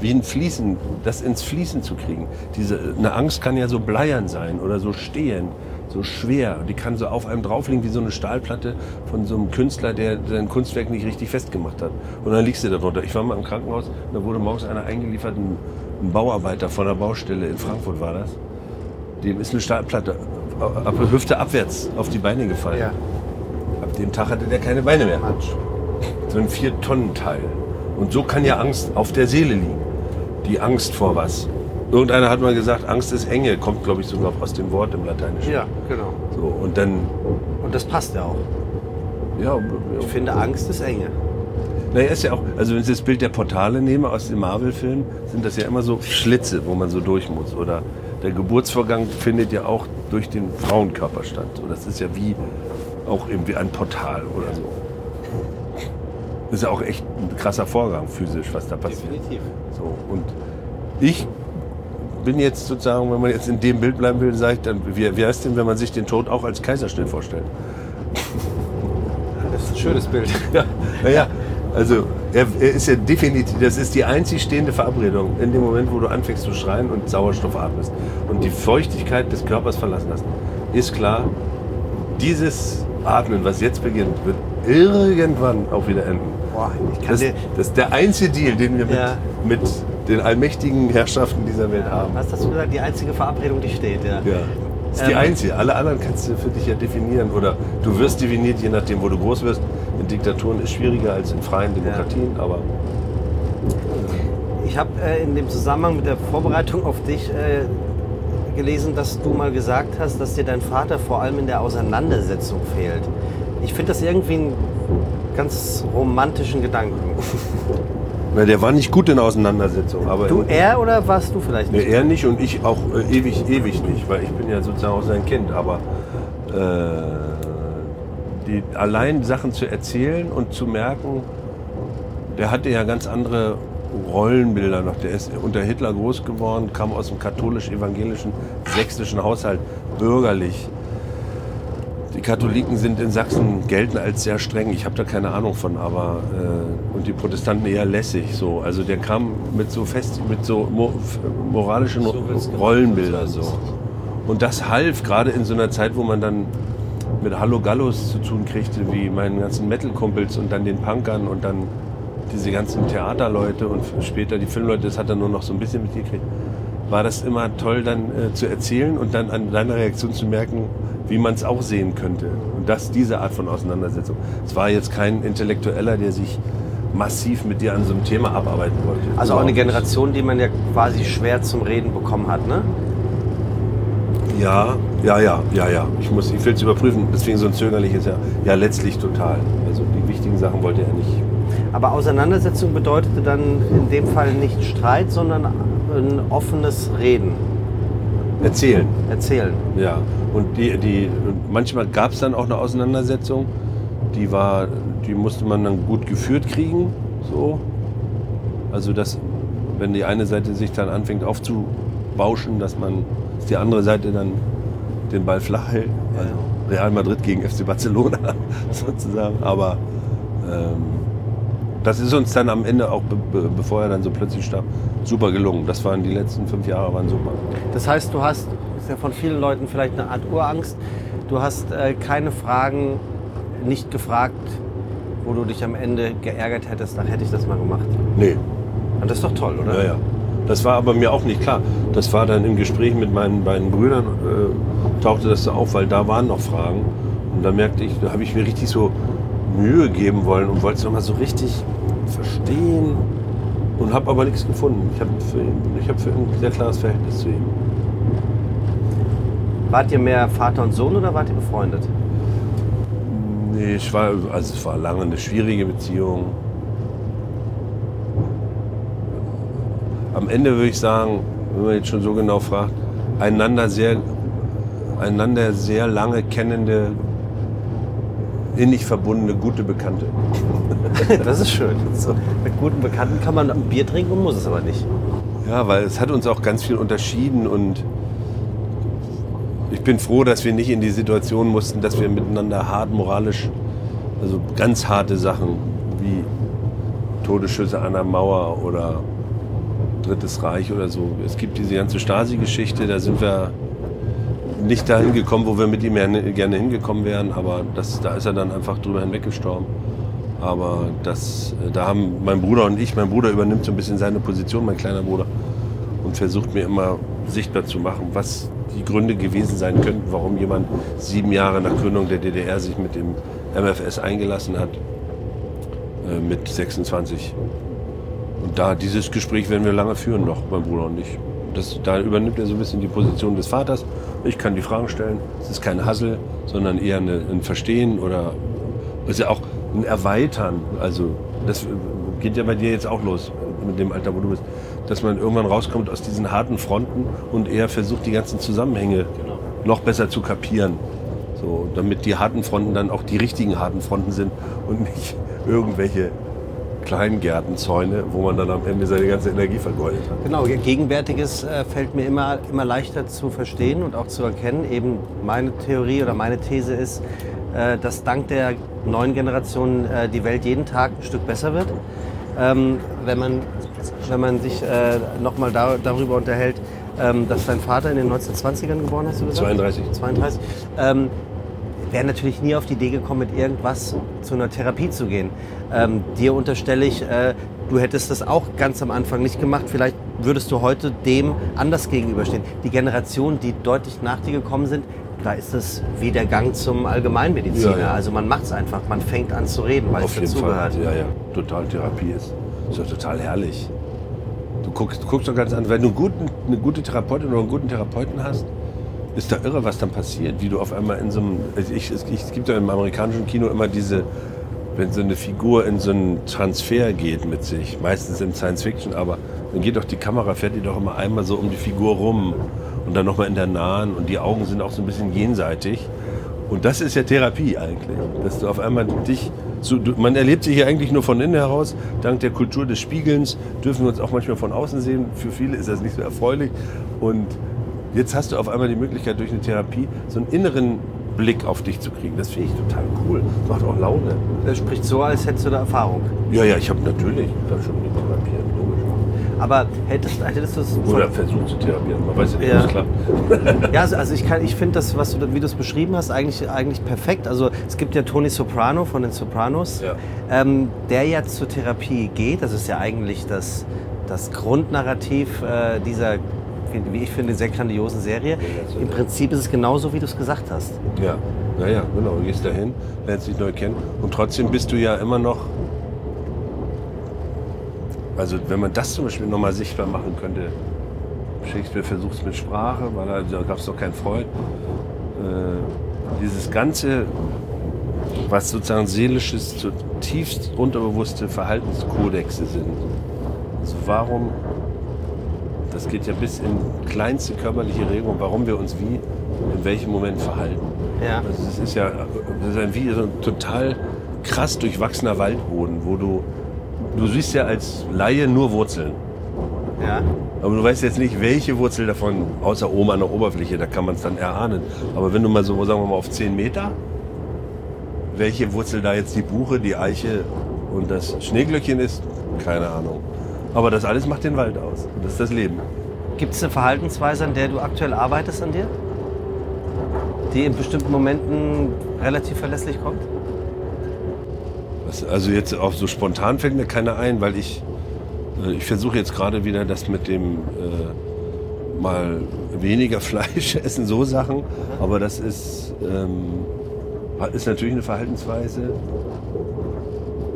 wie ein Fließen, das ins Fließen zu kriegen. Diese, eine Angst kann ja so bleiern sein oder so stehen, so schwer. Die kann so auf einem draufliegen wie so eine Stahlplatte von so einem Künstler, der sein Kunstwerk nicht richtig festgemacht hat. Und dann liegst du darunter. Ich war mal im Krankenhaus, da wurde morgens einer eingeliefert, ein, ein Bauarbeiter von der Baustelle in Frankfurt war das. Dem ist eine Stahlplatte ab Hüfte abwärts auf die Beine gefallen. Ja. Ab dem Tag hatte der keine Beine mehr. Matsch so ein Vier-Tonnen-Teil. Und so kann ja Angst auf der Seele liegen. Die Angst vor was. Irgendeiner hat mal gesagt, Angst ist Enge, kommt glaube ich sogar aus dem Wort im Lateinischen. Ja, genau. So, und dann. Und das passt ja auch. Ja, ja. Ich finde, Angst ist Enge. Naja, ist ja auch, also wenn ich das Bild der Portale nehme aus dem Marvel-Film, sind das ja immer so Schlitze, wo man so durch muss. Oder der Geburtsvorgang findet ja auch durch den Frauenkörper statt. So, das ist ja wie auch irgendwie ein Portal oder so. Das ist ja auch echt ein krasser Vorgang physisch, was da passiert. Definitiv. So, und ich bin jetzt sozusagen, wenn man jetzt in dem Bild bleiben will, sage ich dann, wie, wie heißt denn, wenn man sich den Tod auch als Kaiserschnitt vorstellt? Das ist ein schönes Bild. Ja, naja, also er, er, ist ja definitiv, das ist die einzig stehende Verabredung in dem Moment, wo du anfängst zu schreien und Sauerstoff atmest und die Feuchtigkeit des Körpers verlassen hast, ist klar, dieses Atmen, was jetzt beginnt, wird irgendwann auch wieder enden. Boah, das, das, ist der einzige Deal, den wir ja. mit, mit, den allmächtigen Herrschaften dieser Welt haben. Was hast du gesagt? Die einzige Verabredung, die steht, ja. ja. Das ist die ähm, einzige. Alle anderen kannst du für dich ja definieren. Oder du wirst definiert, je nachdem, wo du groß wirst. In Diktaturen ist schwieriger als in freien Demokratien, ja. aber. Ich habe äh, in dem Zusammenhang mit der Vorbereitung auf dich äh, gelesen, dass du mal gesagt hast, dass dir dein Vater vor allem in der Auseinandersetzung fehlt. Ich finde das irgendwie einen ganz romantischen Gedanken. Na, der war nicht gut in Auseinandersetzung. Aber du, er oder warst du vielleicht nicht? Nee, er nicht und ich auch äh, ewig, ewig nicht, weil ich bin ja sozusagen auch sein Kind. Aber äh, die, allein Sachen zu erzählen und zu merken, der hatte ja ganz andere Rollenbilder noch. Der ist unter Hitler groß geworden, kam aus dem katholisch-evangelischen sächsischen Haushalt, bürgerlich die Katholiken sind in Sachsen gelten als sehr streng. Ich habe da keine Ahnung von, aber äh, und die Protestanten eher lässig. So, also der kam mit so fest, mit so mo moralischen so Rollenbildern so. Und das half gerade in so einer Zeit, wo man dann mit Hallo Gallos zu tun kriegte, wie meinen ganzen Metal-Kumpels und dann den Punkern und dann diese ganzen Theaterleute und später die Filmleute. Das hat er nur noch so ein bisschen mitgekriegt. War das immer toll, dann äh, zu erzählen und dann an deiner Reaktion zu merken, wie man es auch sehen könnte. Und das, diese Art von Auseinandersetzung. Es war jetzt kein Intellektueller, der sich massiv mit dir an so einem Thema abarbeiten wollte. Also auch eine Generation, die man ja quasi schwer zum Reden bekommen hat, ne? Ja, ja, ja, ja, ja. Ich, muss, ich will es überprüfen, deswegen so ein zögerliches Ja. Ja, letztlich total. Also die wichtigen Sachen wollte er nicht. Aber Auseinandersetzung bedeutete dann in dem Fall nicht Streit, sondern ein offenes Reden, Erzählen. Erzählen. Ja. Und die, die, manchmal gab es dann auch eine Auseinandersetzung, die war, die musste man dann gut geführt kriegen. So. Also dass, wenn die eine Seite sich dann anfängt aufzubauschen, dass man, dass die andere Seite dann den Ball flach hält. Also Real Madrid gegen FC Barcelona sozusagen. Aber ähm, das ist uns dann am Ende auch, be be bevor er dann so plötzlich starb, super gelungen. Das waren die letzten fünf Jahre waren super. Das heißt, du hast, ist ja von vielen Leuten vielleicht eine Art Urangst, du hast äh, keine Fragen nicht gefragt, wo du dich am Ende geärgert hättest, dann hätte ich das mal gemacht. Nee, Und das ist doch toll, oder? Ja, ja. Das war aber mir auch nicht klar. Das war dann im Gespräch mit meinen beiden Brüdern, äh, tauchte das so auf, weil da waren noch Fragen. Und da merkte ich, da habe ich mir richtig so Mühe geben wollen und wollte es nochmal so richtig verstehen. Und habe aber nichts gefunden. Ich habe für, ihn- ich hab für ihn ein sehr klares Verhältnis zu ihm. Wart ihr mehr Vater und Sohn oder wart ihr befreundet? Nee, ich war, also es war lange eine schwierige Beziehung. Am Ende würde ich sagen, wenn man jetzt schon so genau fragt, einander sehr, einander sehr lange kennende, innig verbundene, gute Bekannte. Das ist schön. So, mit guten Bekannten kann man ein Bier trinken und muss es aber nicht. Ja, weil es hat uns auch ganz viel unterschieden und ich bin froh, dass wir nicht in die Situation mussten, dass wir miteinander hart moralisch, also ganz harte Sachen wie Todesschüsse an der Mauer oder Drittes Reich oder so. Es gibt diese ganze Stasi-Geschichte, da sind wir nicht dahin gekommen, wo wir mit ihm gerne hingekommen wären, aber das, da ist er dann einfach drüber hinweggestorben. Aber das, äh, da haben mein Bruder und ich, mein Bruder übernimmt so ein bisschen seine Position, mein kleiner Bruder, und versucht mir immer sichtbar zu machen, was die Gründe gewesen sein könnten, warum jemand sieben Jahre nach Gründung der DDR sich mit dem MFS eingelassen hat, äh, mit 26. Und da dieses Gespräch werden wir lange führen noch, mein Bruder und ich. Das, da übernimmt er so ein bisschen die Position des Vaters. Ich kann die Fragen stellen. Es ist kein Hassel, sondern eher eine, ein Verstehen oder ja auch ein Erweitern. Also das geht ja bei dir jetzt auch los mit dem Alter, wo du bist, dass man irgendwann rauskommt aus diesen harten Fronten und eher versucht, die ganzen Zusammenhänge noch besser zu kapieren. So, damit die harten Fronten dann auch die richtigen harten Fronten sind und nicht irgendwelche Kleingärtenzäune, wo man dann am Ende seine ganze Energie vergeudet hat. Genau, Gegenwärtiges äh, fällt mir immer, immer leichter zu verstehen und auch zu erkennen. Eben meine Theorie oder meine These ist, äh, dass dank der neuen Generation äh, die Welt jeden Tag ein Stück besser wird. Ähm, wenn, man, wenn man sich nochmal da, darüber unterhält, ähm, dass dein Vater in den 1920ern geboren hast, du gesagt? 32. 32. Ähm, wäre natürlich nie auf die Idee gekommen, mit irgendwas zu einer Therapie zu gehen. Ähm, dir unterstelle ich, äh, du hättest das auch ganz am Anfang nicht gemacht. Vielleicht würdest du heute dem anders gegenüberstehen. Die Generationen, die deutlich nach dir gekommen sind, da ist es wie der Gang zum Allgemeinmediziner. Ja, ja. Also man macht es einfach, man fängt an zu reden, weil Auf es dazugehört. Ja, ja. Total Therapie ist, ist doch total herrlich. Du guckst, guckst doch ganz an, wenn du einen guten, eine gute Therapeutin oder einen guten Therapeuten hast, ist da irre, was dann passiert, wie du auf einmal in so einem, also ich, es, es gibt ja im amerikanischen Kino immer diese, wenn so eine Figur in so einen Transfer geht mit sich, meistens in Science Fiction, aber dann geht doch die Kamera, fährt die doch immer einmal so um die Figur rum und dann nochmal in der Nahen und die Augen sind auch so ein bisschen jenseitig. Und das ist ja Therapie eigentlich, dass du auf einmal dich, so, du, man erlebt sich ja eigentlich nur von innen heraus, dank der Kultur des Spiegelns dürfen wir uns auch manchmal von außen sehen. Für viele ist das nicht so erfreulich und jetzt hast du auf einmal die Möglichkeit durch eine Therapie so einen inneren Blick auf dich zu kriegen. Das finde ich total cool. Macht auch Laune. Das spricht so, als hättest du da Erfahrung. Ja, ja, ich habe natürlich da schon therapiert, logisch. Aber hättest, hättest du es Oder versucht zu therapieren, man weiß ja nicht, Ja. klappt. Ja, also- also ich, kann- ich finde das, was du, wie du es beschrieben hast, eigentlich, eigentlich perfekt. Also es gibt ja Tony Soprano von den Sopranos, Ja. ähm, der ja zur Therapie geht. Das ist ja eigentlich das, das Grundnarrativ äh, dieser, wie ich finde, sehr grandiosen Serie. Im Prinzip ist es genauso, wie du es gesagt hast. Ja, naja, genau. Du gehst dahin, lernst dich neu kennen und trotzdem bist du ja immer noch. Also wenn man das zum Beispiel nochmal sichtbar machen könnte, Shakespeare versucht es mit Sprache, weil da gab es doch keinen Freud. Äh, dieses ganze, was sozusagen seelisches, zutiefst unterbewusste Verhaltenskodexe sind. Also warum, das geht ja bis in kleinste körperliche Regung, warum wir uns wie, in welchem Moment verhalten. Ja. Also das ist ja das ist ein, wie so ein total krass durchwachsener Waldboden, wo du, du siehst ja als Laie nur Wurzeln. Ja. Aber du weißt jetzt nicht, welche Wurzel davon, außer oben an der Oberfläche, da kann man es dann erahnen. Aber wenn du mal so, sagen wir mal, auf 10 Meter, welche Wurzel da jetzt die Buche, die Eiche und das Schneeglöckchen ist, keine Ahnung. Aber das alles macht den Wald aus. Das ist das Leben. Gibt es eine Verhaltensweise, an der du aktuell arbeitest an dir? Die in bestimmten Momenten relativ verlässlich kommt? Also jetzt auch so spontan fällt mir keiner ein, weil ich, äh, ich versuche jetzt gerade wieder das mit dem äh, mal weniger Fleisch essen, so Sachen. Aber das ist, ähm, ist natürlich eine Verhaltensweise.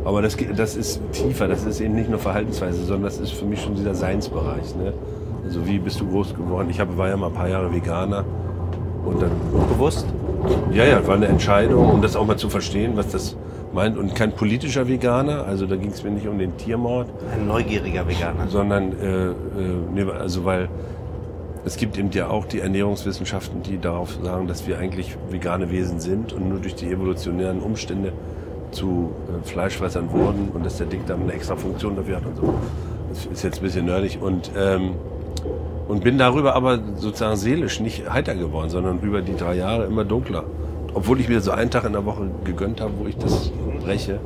Aber das, das ist tiefer, das ist eben nicht nur Verhaltensweise, sondern das ist für mich schon dieser Seinsbereich. Ne? Also wie bist du groß geworden? Ich hab, war ja mal ein paar Jahre Veganer. Und dann Bewusst? ja, ja, war eine Entscheidung, um das auch mal zu verstehen, was das meint. Und kein politischer Veganer, also da ging es mir nicht um den Tiermord, Ein neugieriger Veganer. sondern, äh, äh, nee, also weil es gibt eben ja auch die Ernährungswissenschaften, die darauf sagen, dass wir eigentlich vegane Wesen sind und nur durch die evolutionären Umstände zu äh, Fleischfressern wurden und dass der Dickdarm eine extra Funktion dafür hat und so. Das ist jetzt ein bisschen nerdig und ähm, und bin darüber aber sozusagen seelisch nicht heiter geworden, sondern über die drei Jahre immer dunkler. Obwohl ich mir so einen Tag in der Woche gegönnt habe, wo ich das breche.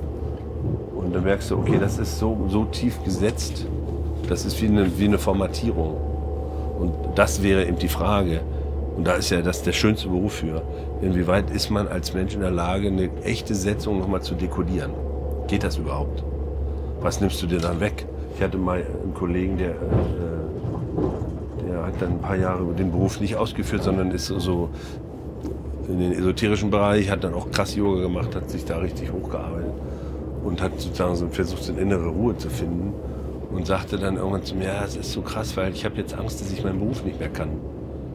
Und dann merkst du, okay, das ist so, so tief gesetzt, das ist wie eine, wie eine Formatierung. Und das wäre eben die Frage. Und da ist ja das der schönste Beruf für. Inwieweit ist man als Mensch in der Lage, eine echte Setzung nochmal zu dekodieren? Geht das überhaupt? Was nimmst du dir dann weg? Ich hatte mal einen Kollegen, der, äh, der hat dann ein paar Jahre den Beruf nicht ausgeführt, sondern ist so- so in den esoterischen Bereich, hat dann auch krass Yoga gemacht, hat sich da richtig hochgearbeitet und hat sozusagen so versucht, so eine innere Ruhe zu finden und sagte dann irgendwann zu mir, ja, es ist so krass, weil ich habe jetzt Angst, dass ich meinen Beruf nicht mehr kann.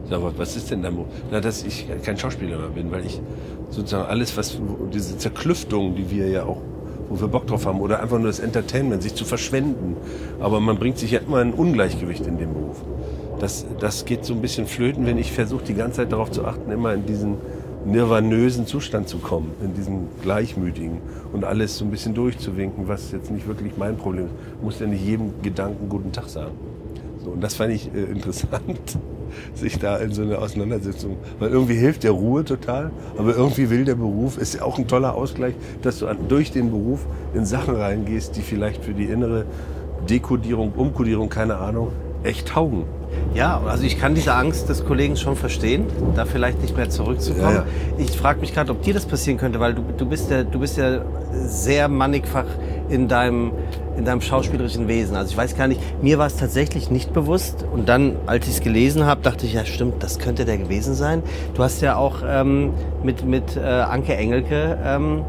Sag, aber was ist denn Beruf? Na, dass ich kein Schauspieler mehr bin, weil ich sozusagen alles, was diese Zerklüftung, die wir ja auch, wo wir Bock drauf haben, oder einfach nur das Entertainment, sich zu verschwenden. Aber man bringt sich ja immer ein Ungleichgewicht in dem Beruf. Das, das geht so ein bisschen flöten, wenn ich versuche, die ganze Zeit darauf zu achten, immer in diesen nirvanösen Zustand zu kommen, in diesen gleichmütigen und alles so ein bisschen durchzuwinken, was jetzt nicht wirklich mein Problem ist. Muss ja nicht jedem Gedanken guten Tag sagen. So, und das fand ich äh, interessant, sich da in so eine Auseinandersetzung, weil irgendwie hilft der Ruhe total, aber irgendwie will der Beruf, ist ja auch ein toller Ausgleich, dass du an, durch den Beruf in Sachen reingehst, die vielleicht für die innere Dekodierung, Umkodierung, keine Ahnung, echt taugen. Ja, also ich kann diese Angst des Kollegen schon verstehen, da vielleicht nicht mehr zurückzukommen. Ja, ja. Ich frage mich gerade, ob dir das passieren könnte, weil du, du, bist ja, du bist ja sehr mannigfach in deinem, in deinem schauspielerischen Wesen. Also ich weiß gar nicht, mir war es tatsächlich nicht bewusst. Und dann, als ich es gelesen habe, dachte ich, ja stimmt, das könnte der gewesen sein. Du hast ja auch ähm, mit, mit äh, Anke Engelke ähm,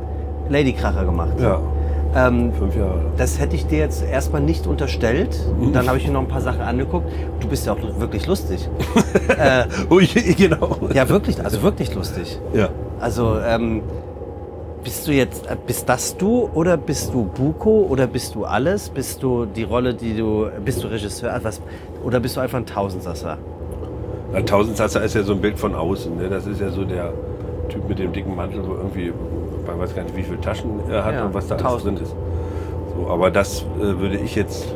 Ladykracher gemacht. Ja, Ähm, fünf Jahre. das hätte ich dir jetzt erstmal nicht unterstellt. Und dann habe ich mir noch ein paar Sachen angeguckt. Du bist ja auch wirklich lustig. äh, Ui, genau. ja, wirklich, also wirklich lustig. Ja. Also, ähm, bist du jetzt, äh, bist das du oder bist du Buko oder bist du alles? Bist du die Rolle, die du, bist du Regisseur, was, oder bist du einfach ein Tausendsasser? Na, Tausendsasser ist ja so ein Bild von außen. Ne? Das ist ja so der Typ mit dem dicken Mantel, wo irgendwie, man weiß gar nicht, wie viele Taschen er hat Ja, und was da alles drin ist. So, aber das äh, würde ich jetzt.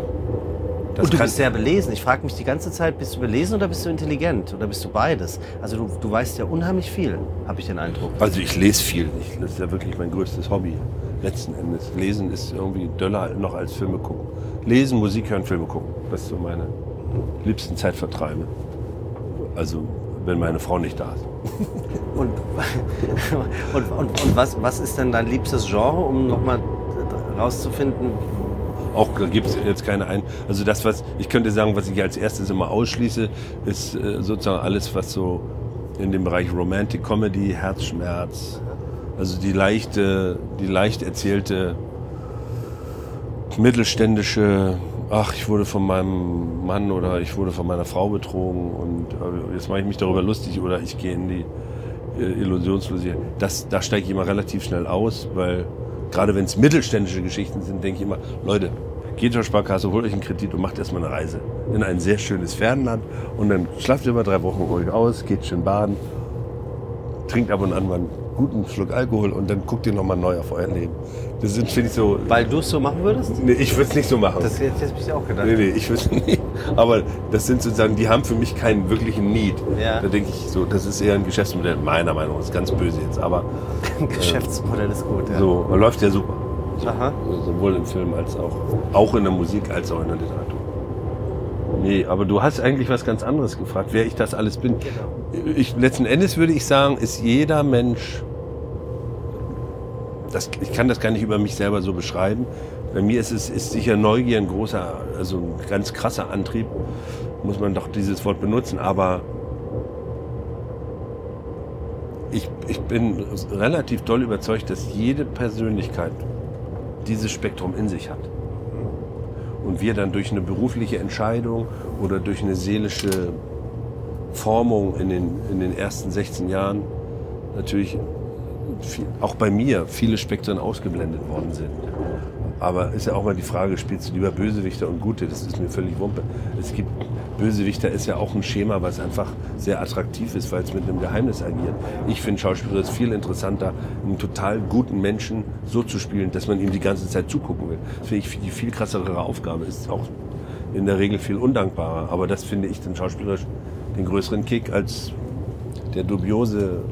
Und du bist sehr belesen. Ich frage mich die ganze Zeit, bist du belesen oder bist du intelligent? Oder bist du beides? Also du, du weißt ja unheimlich viel, habe ich den Eindruck. Also ich lese viel. Ich, das ist ja wirklich mein größtes Hobby. Letzten Endes. Lesen ist irgendwie döller noch als Filme gucken. Lesen, Musik hören, Filme gucken. Das ist so meine liebsten Zeitvertreibe. Also wenn meine Frau nicht da ist. Und, und, und, und was, was ist denn dein liebstes Genre, um nochmal rauszufinden? Auch gibt es jetzt keine ein. Also das, was ich könnte sagen, was ich als erstes immer ausschließe, ist äh, sozusagen alles, was so in dem Bereich Romantic Comedy, Herzschmerz, also die leichte, die leicht erzählte mittelständische ach, ich wurde von meinem Mann oder ich wurde von meiner Frau betrogen und äh, jetzt mache ich mich darüber lustig oder ich gehe in die äh, Illusionslosigkeit. Das, da steige ich immer relativ schnell aus, weil gerade wenn es mittelständische Geschichten sind, denke ich immer, Leute, geht zur Sparkasse, holt euch einen Kredit und macht erstmal eine Reise in ein sehr schönes Fernland und dann schlaft ihr mal drei Wochen ruhig aus, geht schön baden, trinkt ab und an mal einen guten Schluck Alkohol und dann guckt ihr nochmal neu auf euer Leben. Das sind, finde ich, so. Weil du es so machen würdest? Nee, ich würde es nicht so machen. Das jetzt, jetzt ich auch gedacht. Nee, nee, ich würde es nicht. Aber das sind sozusagen, die haben für mich keinen wirklichen Need. Ja. Da denke ich so, das ist eher ein Geschäftsmodell, meiner Meinung nach. Das ist ganz böse jetzt, aber Geschäftsmodell ist gut, ja. so, läuft ja super. Aha. Sowohl im Film als auch, auch in der Musik als auch in der Literatur. Nee, aber du hast eigentlich was ganz anderes gefragt, wer ich das alles bin. Ich, letzten Endes würde ich sagen, ist jeder Mensch, das, ich kann das gar nicht über mich selber so beschreiben. Bei mir ist es ist sicher Neugier ein großer, also ein ganz krasser Antrieb, muss man doch dieses Wort benutzen, aber ich, ich bin relativ doll überzeugt, dass jede Persönlichkeit dieses Spektrum in sich hat. Und wir dann durch eine berufliche Entscheidung oder durch eine seelische Formung in den, in den ersten 16 Jahren natürlich viel, auch bei mir viele Spektren ausgeblendet worden sind. Aber ist ja auch mal die Frage, spielst du lieber Bösewichter und Gute? Das ist mir völlig wumpe. Es gibt, Bösewichter ist ja auch ein Schema, was einfach sehr attraktiv ist, weil es mit einem Geheimnis agiert. Ich finde Schauspieler ist viel interessanter, einen total guten Menschen so zu spielen, dass man ihm die ganze Zeit zugucken will. Das finde ich die viel krassere Aufgabe. Ist auch in der Regel viel undankbarer. Aber das finde ich den schauspielerisch den größeren Kick als der dubiose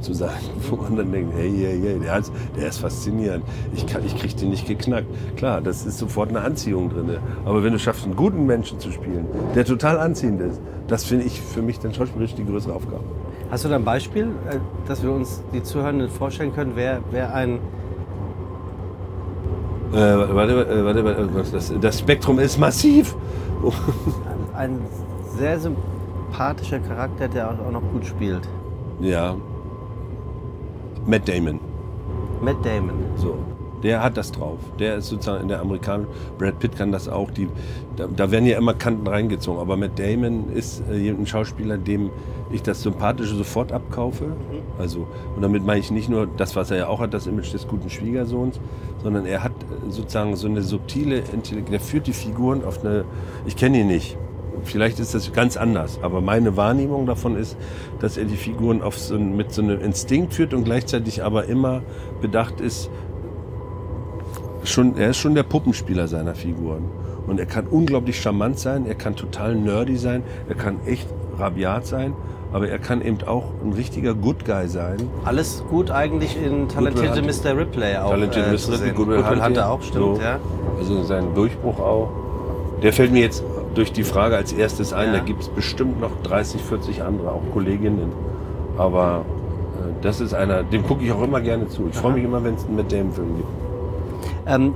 zu sagen, wo man dann denkt, hey, hey, hey, der, ist, der ist faszinierend. Ich, kann, ich kriege den nicht geknackt. Klar, das ist sofort eine Anziehung drin. Aber wenn du schaffst, einen guten Menschen zu spielen, der total anziehend ist, das finde ich für mich dann schauspielerisch die größere Aufgabe. Hast du da ein Beispiel, äh, dass wir uns die Zuhörenden vorstellen können, wer, wer ein Äh, warte, äh, warte, warte, das, das Spektrum ist massiv. ein sehr sympathischer Charakter, der auch noch gut spielt? Ja. Matt Damon. Matt Damon. So. Der hat das drauf. Der ist sozusagen in der Amerikaner. Brad Pitt kann das auch. Die, da, da werden ja immer Kanten reingezogen. Aber Matt Damon ist äh, ein Schauspieler, dem ich das Sympathische sofort abkaufe. Also, und damit meine ich nicht nur das, was er ja auch hat, das Image des guten Schwiegersohns, sondern er hat äh, sozusagen so eine subtile Intelligenz. Der führt die Figuren auf eine. Ich kenne ihn nicht. Vielleicht ist das ganz anders, aber meine Wahrnehmung davon ist, dass er die Figuren auf so, mit so einem Instinkt führt und gleichzeitig aber immer bedacht ist, schon, er ist schon der Puppenspieler seiner Figuren. Und er kann unglaublich charmant sein, er kann total nerdy sein, er kann echt rabiat sein, aber er kann eben auch ein richtiger Good Guy sein. Alles gut eigentlich in Talentierte. Mr. Ripley auch. Talented äh, Mr. Ripley, sehen. Good Hunting. Hunter auch, stimmt, So. ja. Also sein Durchbruch auch. Der fällt mir jetzt durch die Frage als erstes ein. Ja. Da gibt es bestimmt noch 30, 40 andere, auch Kolleginnen. Aber äh, das ist einer, dem gucke ich auch immer gerne zu. Ich freue mich immer, wenn es einen mit dem Film gibt. Ähm,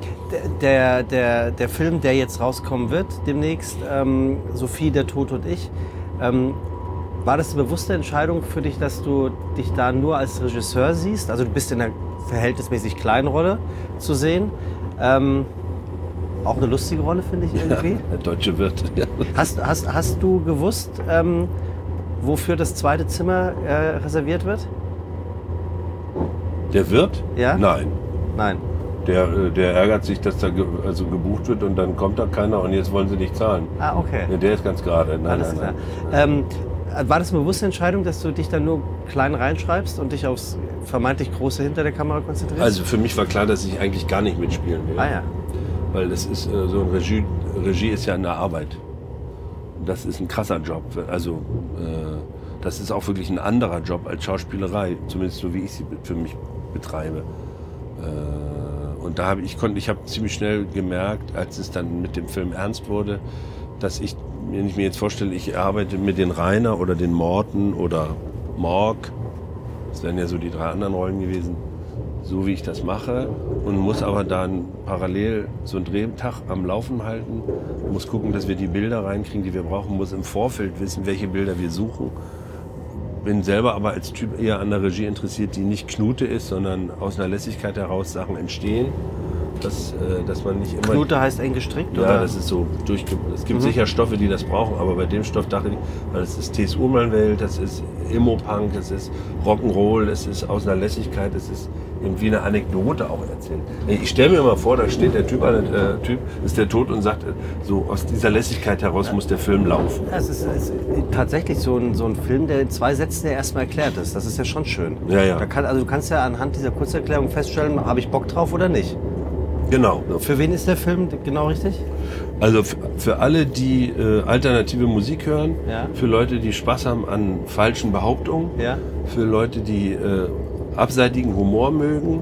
der, der, der Film, der jetzt rauskommen wird demnächst, ähm, Sophie, der Tod und ich, ähm, war das eine bewusste Entscheidung für dich, dass du dich da nur als Regisseur siehst? Also du bist in einer verhältnismäßig kleinen Rolle zu sehen. Auch eine lustige Rolle, finde ich irgendwie. Der deutsche Wirt. Hast, hast, hast du gewusst, ähm, wofür das zweite Zimmer äh, reserviert wird? Der Wirt? Ja? Nein. Nein. Der, äh, der ärgert sich, dass da ge also gebucht wird und dann kommt da keiner und jetzt wollen sie nicht zahlen. Ah, okay. Ja, der ist ganz gerade. Nein, Alles nein, klar. nein. Ähm, war das eine bewusste Entscheidung, dass du dich dann nur klein reinschreibst und dich aufs vermeintlich Große hinter der Kamera konzentrierst? Also für mich war klar, dass ich eigentlich gar nicht mitspielen will. ah ja. Weil das ist äh, so Regie, Regie ist ja eine Arbeit. Das ist ein krasser Job. Also äh, das ist auch wirklich ein anderer Job als Schauspielerei, zumindest so wie ich sie für mich betreibe. Äh, und da habe ich konnte, ich habe ziemlich schnell gemerkt, als es dann mit dem Film ernst wurde, dass ich, wenn ich mir jetzt vorstelle, ich arbeite mit den Rainer oder den Morten oder Morg, das wären ja so die drei anderen Rollen gewesen, so wie ich das mache und muss aber dann parallel so einen Drehtag am Laufen halten, muss gucken, dass wir die Bilder reinkriegen, die wir brauchen, muss im Vorfeld wissen, welche Bilder wir suchen. Bin selber aber als Typ eher an der Regie interessiert, die nicht Knute ist, sondern aus einer Lässigkeit heraus Sachen entstehen. dass, äh, dass man nicht immer. Knute heißt eng gestrickt, Ja, oder? das ist so durchge... Es gibt Mhm. sicher Stoffe, die das brauchen, aber bei dem Stoff dachte ich, weil es ist TSU-Welt, das ist Immo-Punk, das ist Rock'n'Roll, es ist aus einer Lässigkeit, es ist irgendwie eine Anekdote auch erzählt. Ich stelle mir mal vor, da steht der Typ, äh, Typ ist der tot und sagt, äh, so aus dieser Lässigkeit heraus muss der Film laufen. Ja, es ist, es ist tatsächlich so ein, so ein Film, der in zwei Sätzen ja erstmal erklärt ist. Das ist ja schon schön. Ja, ja. Kann, also du kannst ja anhand dieser Kurzerklärung feststellen, habe ich Bock drauf oder nicht. Genau. Für wen ist der Film genau richtig? Also für alle, die äh, alternative Musik hören, Ja. für Leute, die Spaß haben an falschen Behauptungen, Ja. für Leute, die äh, abseitigen Humor mögen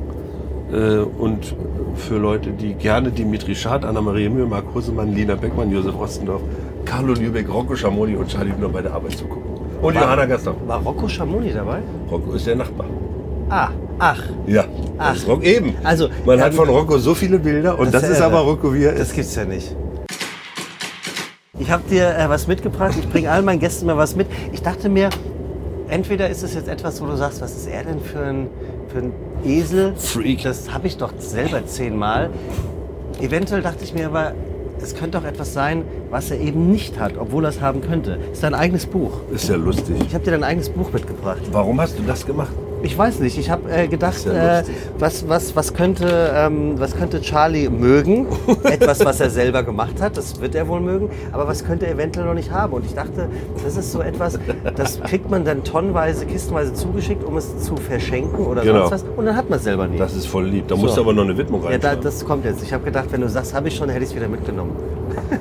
äh, und für Leute, die gerne Dimitri Schad, Anna-Maria Mühe, Marc Husemann, Lina Beckmann, Josef Ostendorf, Carlo Lübeck, Rocco Schamoni und Charlie Hübner bei der Arbeit zu gucken. Und War- Johanna Gaston. War Rocco Schamoni dabei? Rocco ist der Nachbar. Ah, ach. Ja, Ach. das ist Rock eben. Also, Man hat von Rocco so viele Bilder und das, ist ist irre. aber Rocco, wie er Das ist. gibt's ja nicht. Ich habe dir äh, was mitgebracht. Ich bringe all meinen Gästen mal was mit. Ich dachte mir, entweder ist es jetzt etwas, wo du sagst, was ist er denn für ein, für ein Esel? Freak. Das habe ich doch selber zehnmal. Eventuell dachte ich mir aber, es könnte doch etwas sein, was er eben nicht hat, obwohl er es haben könnte. Ist dein eigenes Buch. Ist ja lustig. Ich habe dir dein eigenes Buch mitgebracht. Warum hast du das gemacht? Ich weiß nicht. Ich habe äh, gedacht, ja äh, was, was, was, könnte, ähm, was könnte Charlie mögen? Etwas, was er selber gemacht hat, das wird er wohl mögen. Aber was könnte er eventuell noch nicht haben? Und ich dachte, das ist so etwas, das kriegt man dann tonnenweise, kistenweise zugeschickt, um es zu verschenken oder Genau. sonst was. Und dann hat man es selber nie. Das ist voll lieb. Da So. musst du aber noch eine Widmung ja, da, das kommt jetzt. Ich habe gedacht, wenn du sagst, habe ich schon, hätte ich es wieder mitgenommen.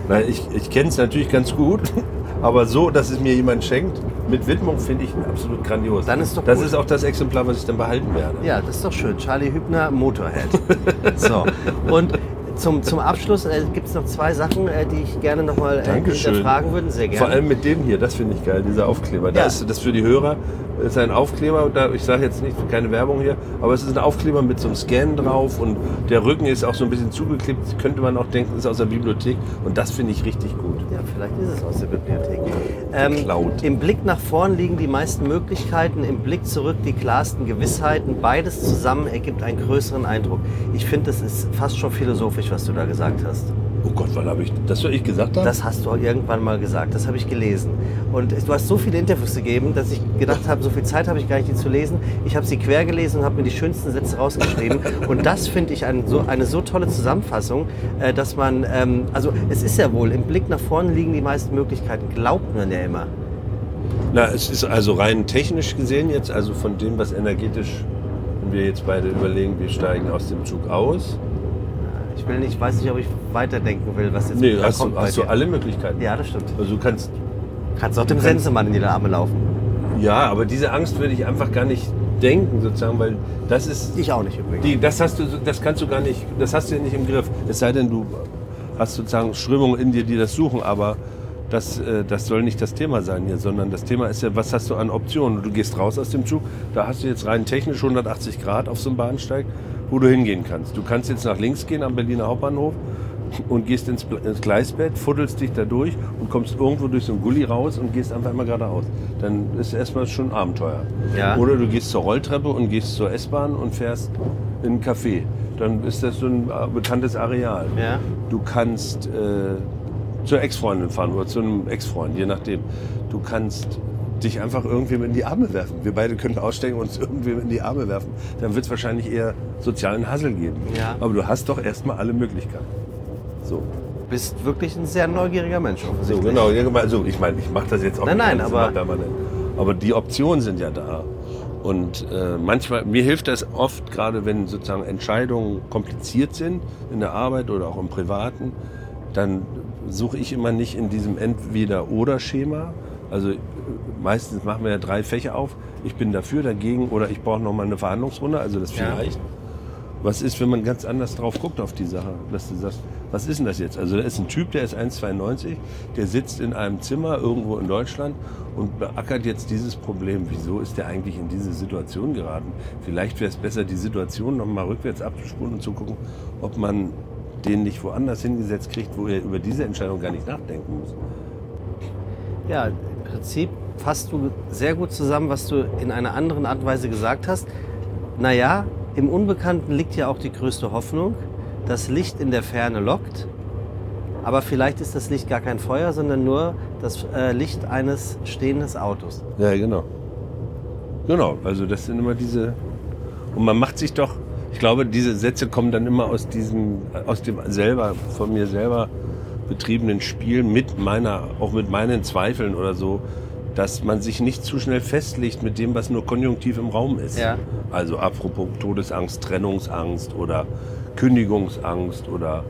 Nein, ich ich kenne es natürlich ganz gut, aber so, dass es mir jemand schenkt, mit Widmung finde ich absolut grandios. Dann ist doch Das gut. ist auch das Exemplar, was ich dann behalten werde. Ja, das ist doch schön. Charlie Hübner, Motorhead. so. Und zum, zum Abschluss äh, gibt es noch zwei Sachen, äh, die ich gerne nochmal äh, Dankeschön. hinterfragen würde. Sehr gerne. Vor allem mit dem hier, das finde ich geil, dieser Aufkleber. Da Ja. ist das für die Hörer ist ein Aufkleber, da, ich sage jetzt nicht, keine Werbung hier, aber es ist ein Aufkleber mit so einem Scan drauf und der Rücken ist auch so ein bisschen zugeklebt, könnte man auch denken, ist aus der Bibliothek und das finde ich richtig gut. Ja, vielleicht ist es aus der Bibliothek. Ähm, Geklaut. Im Blick nach vorn liegen die meisten Möglichkeiten, im Blick zurück die klarsten Gewissheiten. Beides zusammen ergibt einen größeren Eindruck. Ich finde, das ist fast schon philosophisch, was du da gesagt hast. Oh Gott, wann habe ich das, was ich gesagt habe? Das hast du irgendwann mal gesagt, das habe ich gelesen. Und du hast so viele Interviews gegeben, dass ich gedacht habe, so viel Zeit habe ich gar nicht, die zu lesen. Ich habe sie quer gelesen und habe mir die schönsten Sätze rausgeschrieben. Und das finde ich ein, so, eine so tolle Zusammenfassung, äh, dass man, ähm, also es ist ja wohl, im Blick nach vorne liegen die meisten Möglichkeiten, glaubt man ja immer. Na, es ist also rein technisch gesehen jetzt, also von dem, was energetisch, wenn wir jetzt beide überlegen, wir steigen aus dem Zug aus. Ich will nicht, weiß nicht, ob ich weiterdenken will, was jetzt Nee, da hast, kommt du, hast du alle Möglichkeiten. Ja, das stimmt. Also du kannst, Kannst auch dem Sensemann in die Arme laufen. ja, aber diese Angst würde ich einfach gar nicht denken, sozusagen, weil das ist, Ich auch nicht übrigens. die, das hast du, das kannst du gar nicht, das hast du ja nicht im Griff. Es sei denn, du hast sozusagen Strömungen in dir, die das suchen, aber das, äh, das soll nicht das Thema sein hier, sondern das Thema ist ja, was hast du an Optionen? Du gehst raus aus dem Zug, da hast du jetzt rein technisch 180 Grad auf so einem Bahnsteig, wo du hingehen kannst. Du kannst jetzt nach links gehen am Berliner Hauptbahnhof und gehst ins, ins Gleisbett, fuddelst dich da durch und kommst irgendwo durch so einen Gully raus und gehst einfach immer geradeaus. Dann ist erstmal schon Abenteuer. Ja. Oder du gehst zur Rolltreppe und gehst zur S-Bahn und fährst in ein Café. Dann ist das so ein äh, bekanntes Areal. Ja. Du kannst äh, zur Ex-Freundin fahren oder zu einem Ex-Freund, je nachdem. Du kannst dich einfach irgendwem in die Arme werfen. Wir beide können aussteigen und uns irgendwem in die Arme werfen. Dann wird es wahrscheinlich eher sozialen Hassel geben. Ja. Aber du hast doch erstmal alle Möglichkeiten. So, bist wirklich ein sehr neugieriger Mensch so genau. Also ich meine, ich mache das jetzt auch Nein, nicht nein, aber- permanent. Aber die Optionen sind ja da. Und äh, manchmal, mir hilft das oft, gerade wenn sozusagen Entscheidungen kompliziert sind, in der Arbeit oder auch im Privaten, dann suche ich immer nicht in diesem Entweder-Oder-Schema. Also äh, meistens machen wir ja drei Fächer auf. Ich bin dafür, dagegen oder ich brauche nochmal eine Verhandlungsrunde, also das Ja. vielleicht. Was ist, wenn man ganz anders drauf guckt auf die Sache? Dass du sagst, was ist denn das jetzt? Also da ist ein Typ, der ist 1,92, der sitzt in einem Zimmer irgendwo in Deutschland und beackert jetzt dieses Problem. Wieso ist der eigentlich in diese Situation geraten? Vielleicht wäre es besser, die Situation nochmal rückwärts abzuspulen und zu gucken, ob man den nicht woanders hingesetzt kriegt, wo er über diese Entscheidung gar nicht nachdenken muss. Ja, im Prinzip fasst du sehr gut zusammen, was du in einer anderen Art und Weise gesagt hast. Naja, im Unbekannten liegt ja auch die größte Hoffnung. das Licht in der Ferne lockt, aber vielleicht ist das Licht gar kein Feuer, sondern nur das äh, Licht eines stehenden Autos. Ja, genau. Genau, also das sind immer diese. Und man macht sich doch, glaube, diese Sätze kommen dann immer aus diesem, aus dem selber, von mir selber betriebenen Spiel mit meiner, auch mit meinen Zweifeln oder so, dass man sich nicht zu schnell festlegt mit dem, was nur konjunktiv im Raum ist. Ja. Also apropos Todesangst, Trennungsangst oder Kündigungsangst oder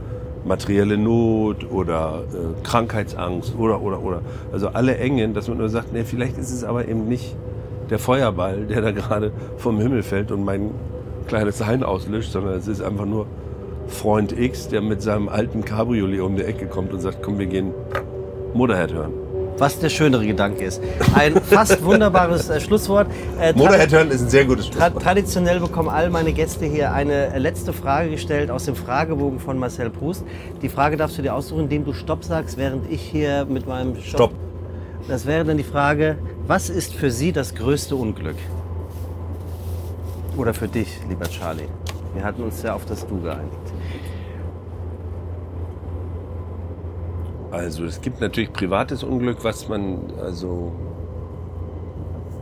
materielle Not oder äh, Krankheitsangst oder oder oder also alle Engen, dass man nur sagt, nee, vielleicht ist es aber eben nicht der Feuerball, der da gerade vom Himmel fällt und mein kleines Sein auslöscht, sondern es ist einfach nur Freund X, der mit seinem alten Cabriolet um die Ecke kommt und sagt, komm, wir gehen Motorhead hören. Was der schönere Gedanke ist. Ein fast wunderbares äh, Schlusswort. Äh, tra- Motorhead hören ist ein sehr gutes Tra Schlusswort. traditionell bekommen all meine Gäste hier eine letzte Frage gestellt aus dem Fragebogen von Marcel Proust. Die Frage darfst du dir aussuchen, indem du Stopp sagst, während ich hier mit meinem Stopp. Das wäre dann die Frage, was ist für Sie das größte Unglück? Oder für dich, lieber Charlie? Wir hatten uns ja auf das Du geeinigt. Also es gibt natürlich privates Unglück, was man also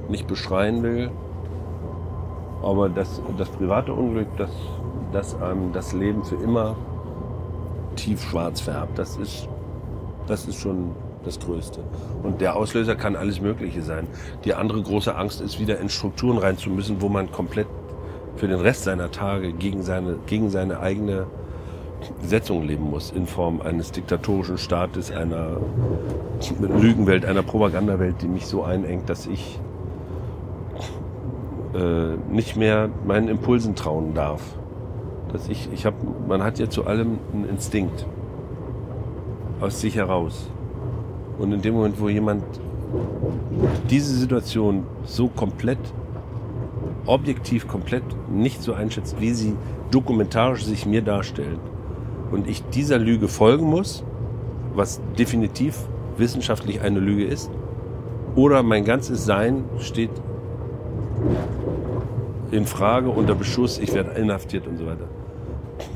nicht beschreien will. Aber das, das private Unglück, das, das einem das Leben für immer tiefschwarz färbt, das ist, das ist schon das Größte. Und der Auslöser kann alles Mögliche sein. Die andere große Angst ist, wieder in Strukturen rein zu müssen, wo man komplett für den Rest seiner Tage gegen seine, gegen seine eigene Setzung leben muss, in Form eines diktatorischen Staates, einer Lügenwelt, einer Propagandawelt, die mich so einengt, dass ich äh, nicht mehr meinen Impulsen trauen darf. Dass ich, ich hab, man hat ja zu allem einen Instinkt aus sich heraus. Und in dem Moment, wo jemand diese Situation so komplett, objektiv komplett nicht so einschätzt, wie sie dokumentarisch sich mir darstellt, und ich dieser Lüge folgen muss, was definitiv wissenschaftlich eine Lüge ist, oder mein ganzes Sein steht in Frage, unter Beschuss, ich werde inhaftiert und so weiter.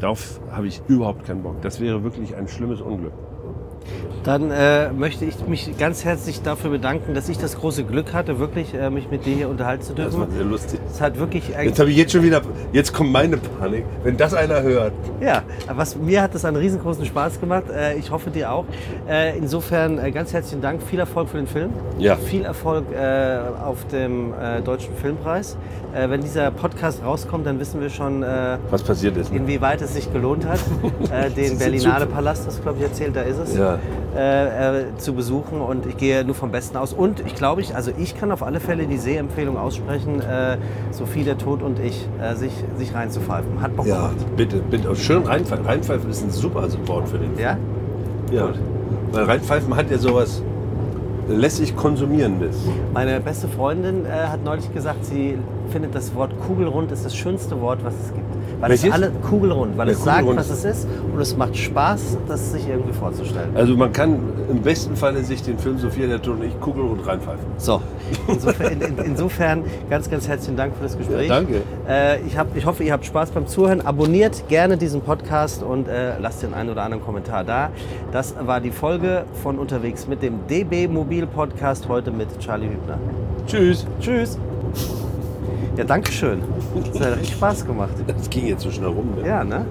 Darauf habe ich überhaupt keinen Bock. Das wäre wirklich ein schlimmes Unglück. Dann äh, möchte ich mich ganz herzlich dafür bedanken, dass ich das große Glück hatte, wirklich äh, mich mit dir hier unterhalten zu Das dürfen. war sehr lustig. Es hat wirklich Jetzt habe ich jetzt schon wieder, jetzt kommt meine Panik. Wenn das einer hört, Ja, was, mir hat das einen riesengroßen Spaß gemacht. Äh, ich hoffe dir auch. Äh, insofern äh, ganz herzlichen Dank. Viel Erfolg für den Film. Ja. Viel Erfolg äh, auf dem äh, Deutschen Filmpreis. Äh, wenn dieser Podcast rauskommt, dann wissen wir schon, äh, was passiert ist. Ne? inwieweit es sich gelohnt hat, äh, den Berlinale. Palast, das glaube ich erzählt, da ist es, Ja. Äh, äh, zu besuchen. Und ich gehe nur vom Besten aus. Und ich glaube, ich, also ich kann auf alle Fälle die Sehempfehlung aussprechen, äh, Sophie der Tod und ich, äh, sich, sich reinzupfeifen. Hat Bock Ja, gemacht. bitte, bitte. Schön reinpfeifen. Reinpfeifen ist ein super Wort für den. Ja? Ja. Weil reinpfeifen hat ja sowas lässig Konsumierendes. Meine beste Freundin äh, hat neulich gesagt, sie findet das Wort kugelrund ist das schönste Wort, was es gibt. Weil es Welches? alle kugelrund, weil Ja, es sagt, was es ist und es macht Spaß, das sich irgendwie vorzustellen. Also man kann im besten Falle sich den Film Sophia der Tod und ich kugelrund reinpfeifen. So, insofern, in, in, insofern ganz, ganz herzlichen Dank für das Gespräch. Ja, danke. Äh, ich, hab, ich hoffe, ihr habt Spaß beim Zuhören. Abonniert gerne diesen Podcast und äh, lasst den einen oder anderen Kommentar da. Das war die Folge von Unterwegs mit dem DB Mobil Podcast heute mit Charlie Hübner. Tschüss. Tschüss. Ja, danke schön. Das hat richtig Spaß gemacht. Das ging jetzt so schnell rum. Ne? Ja, ne?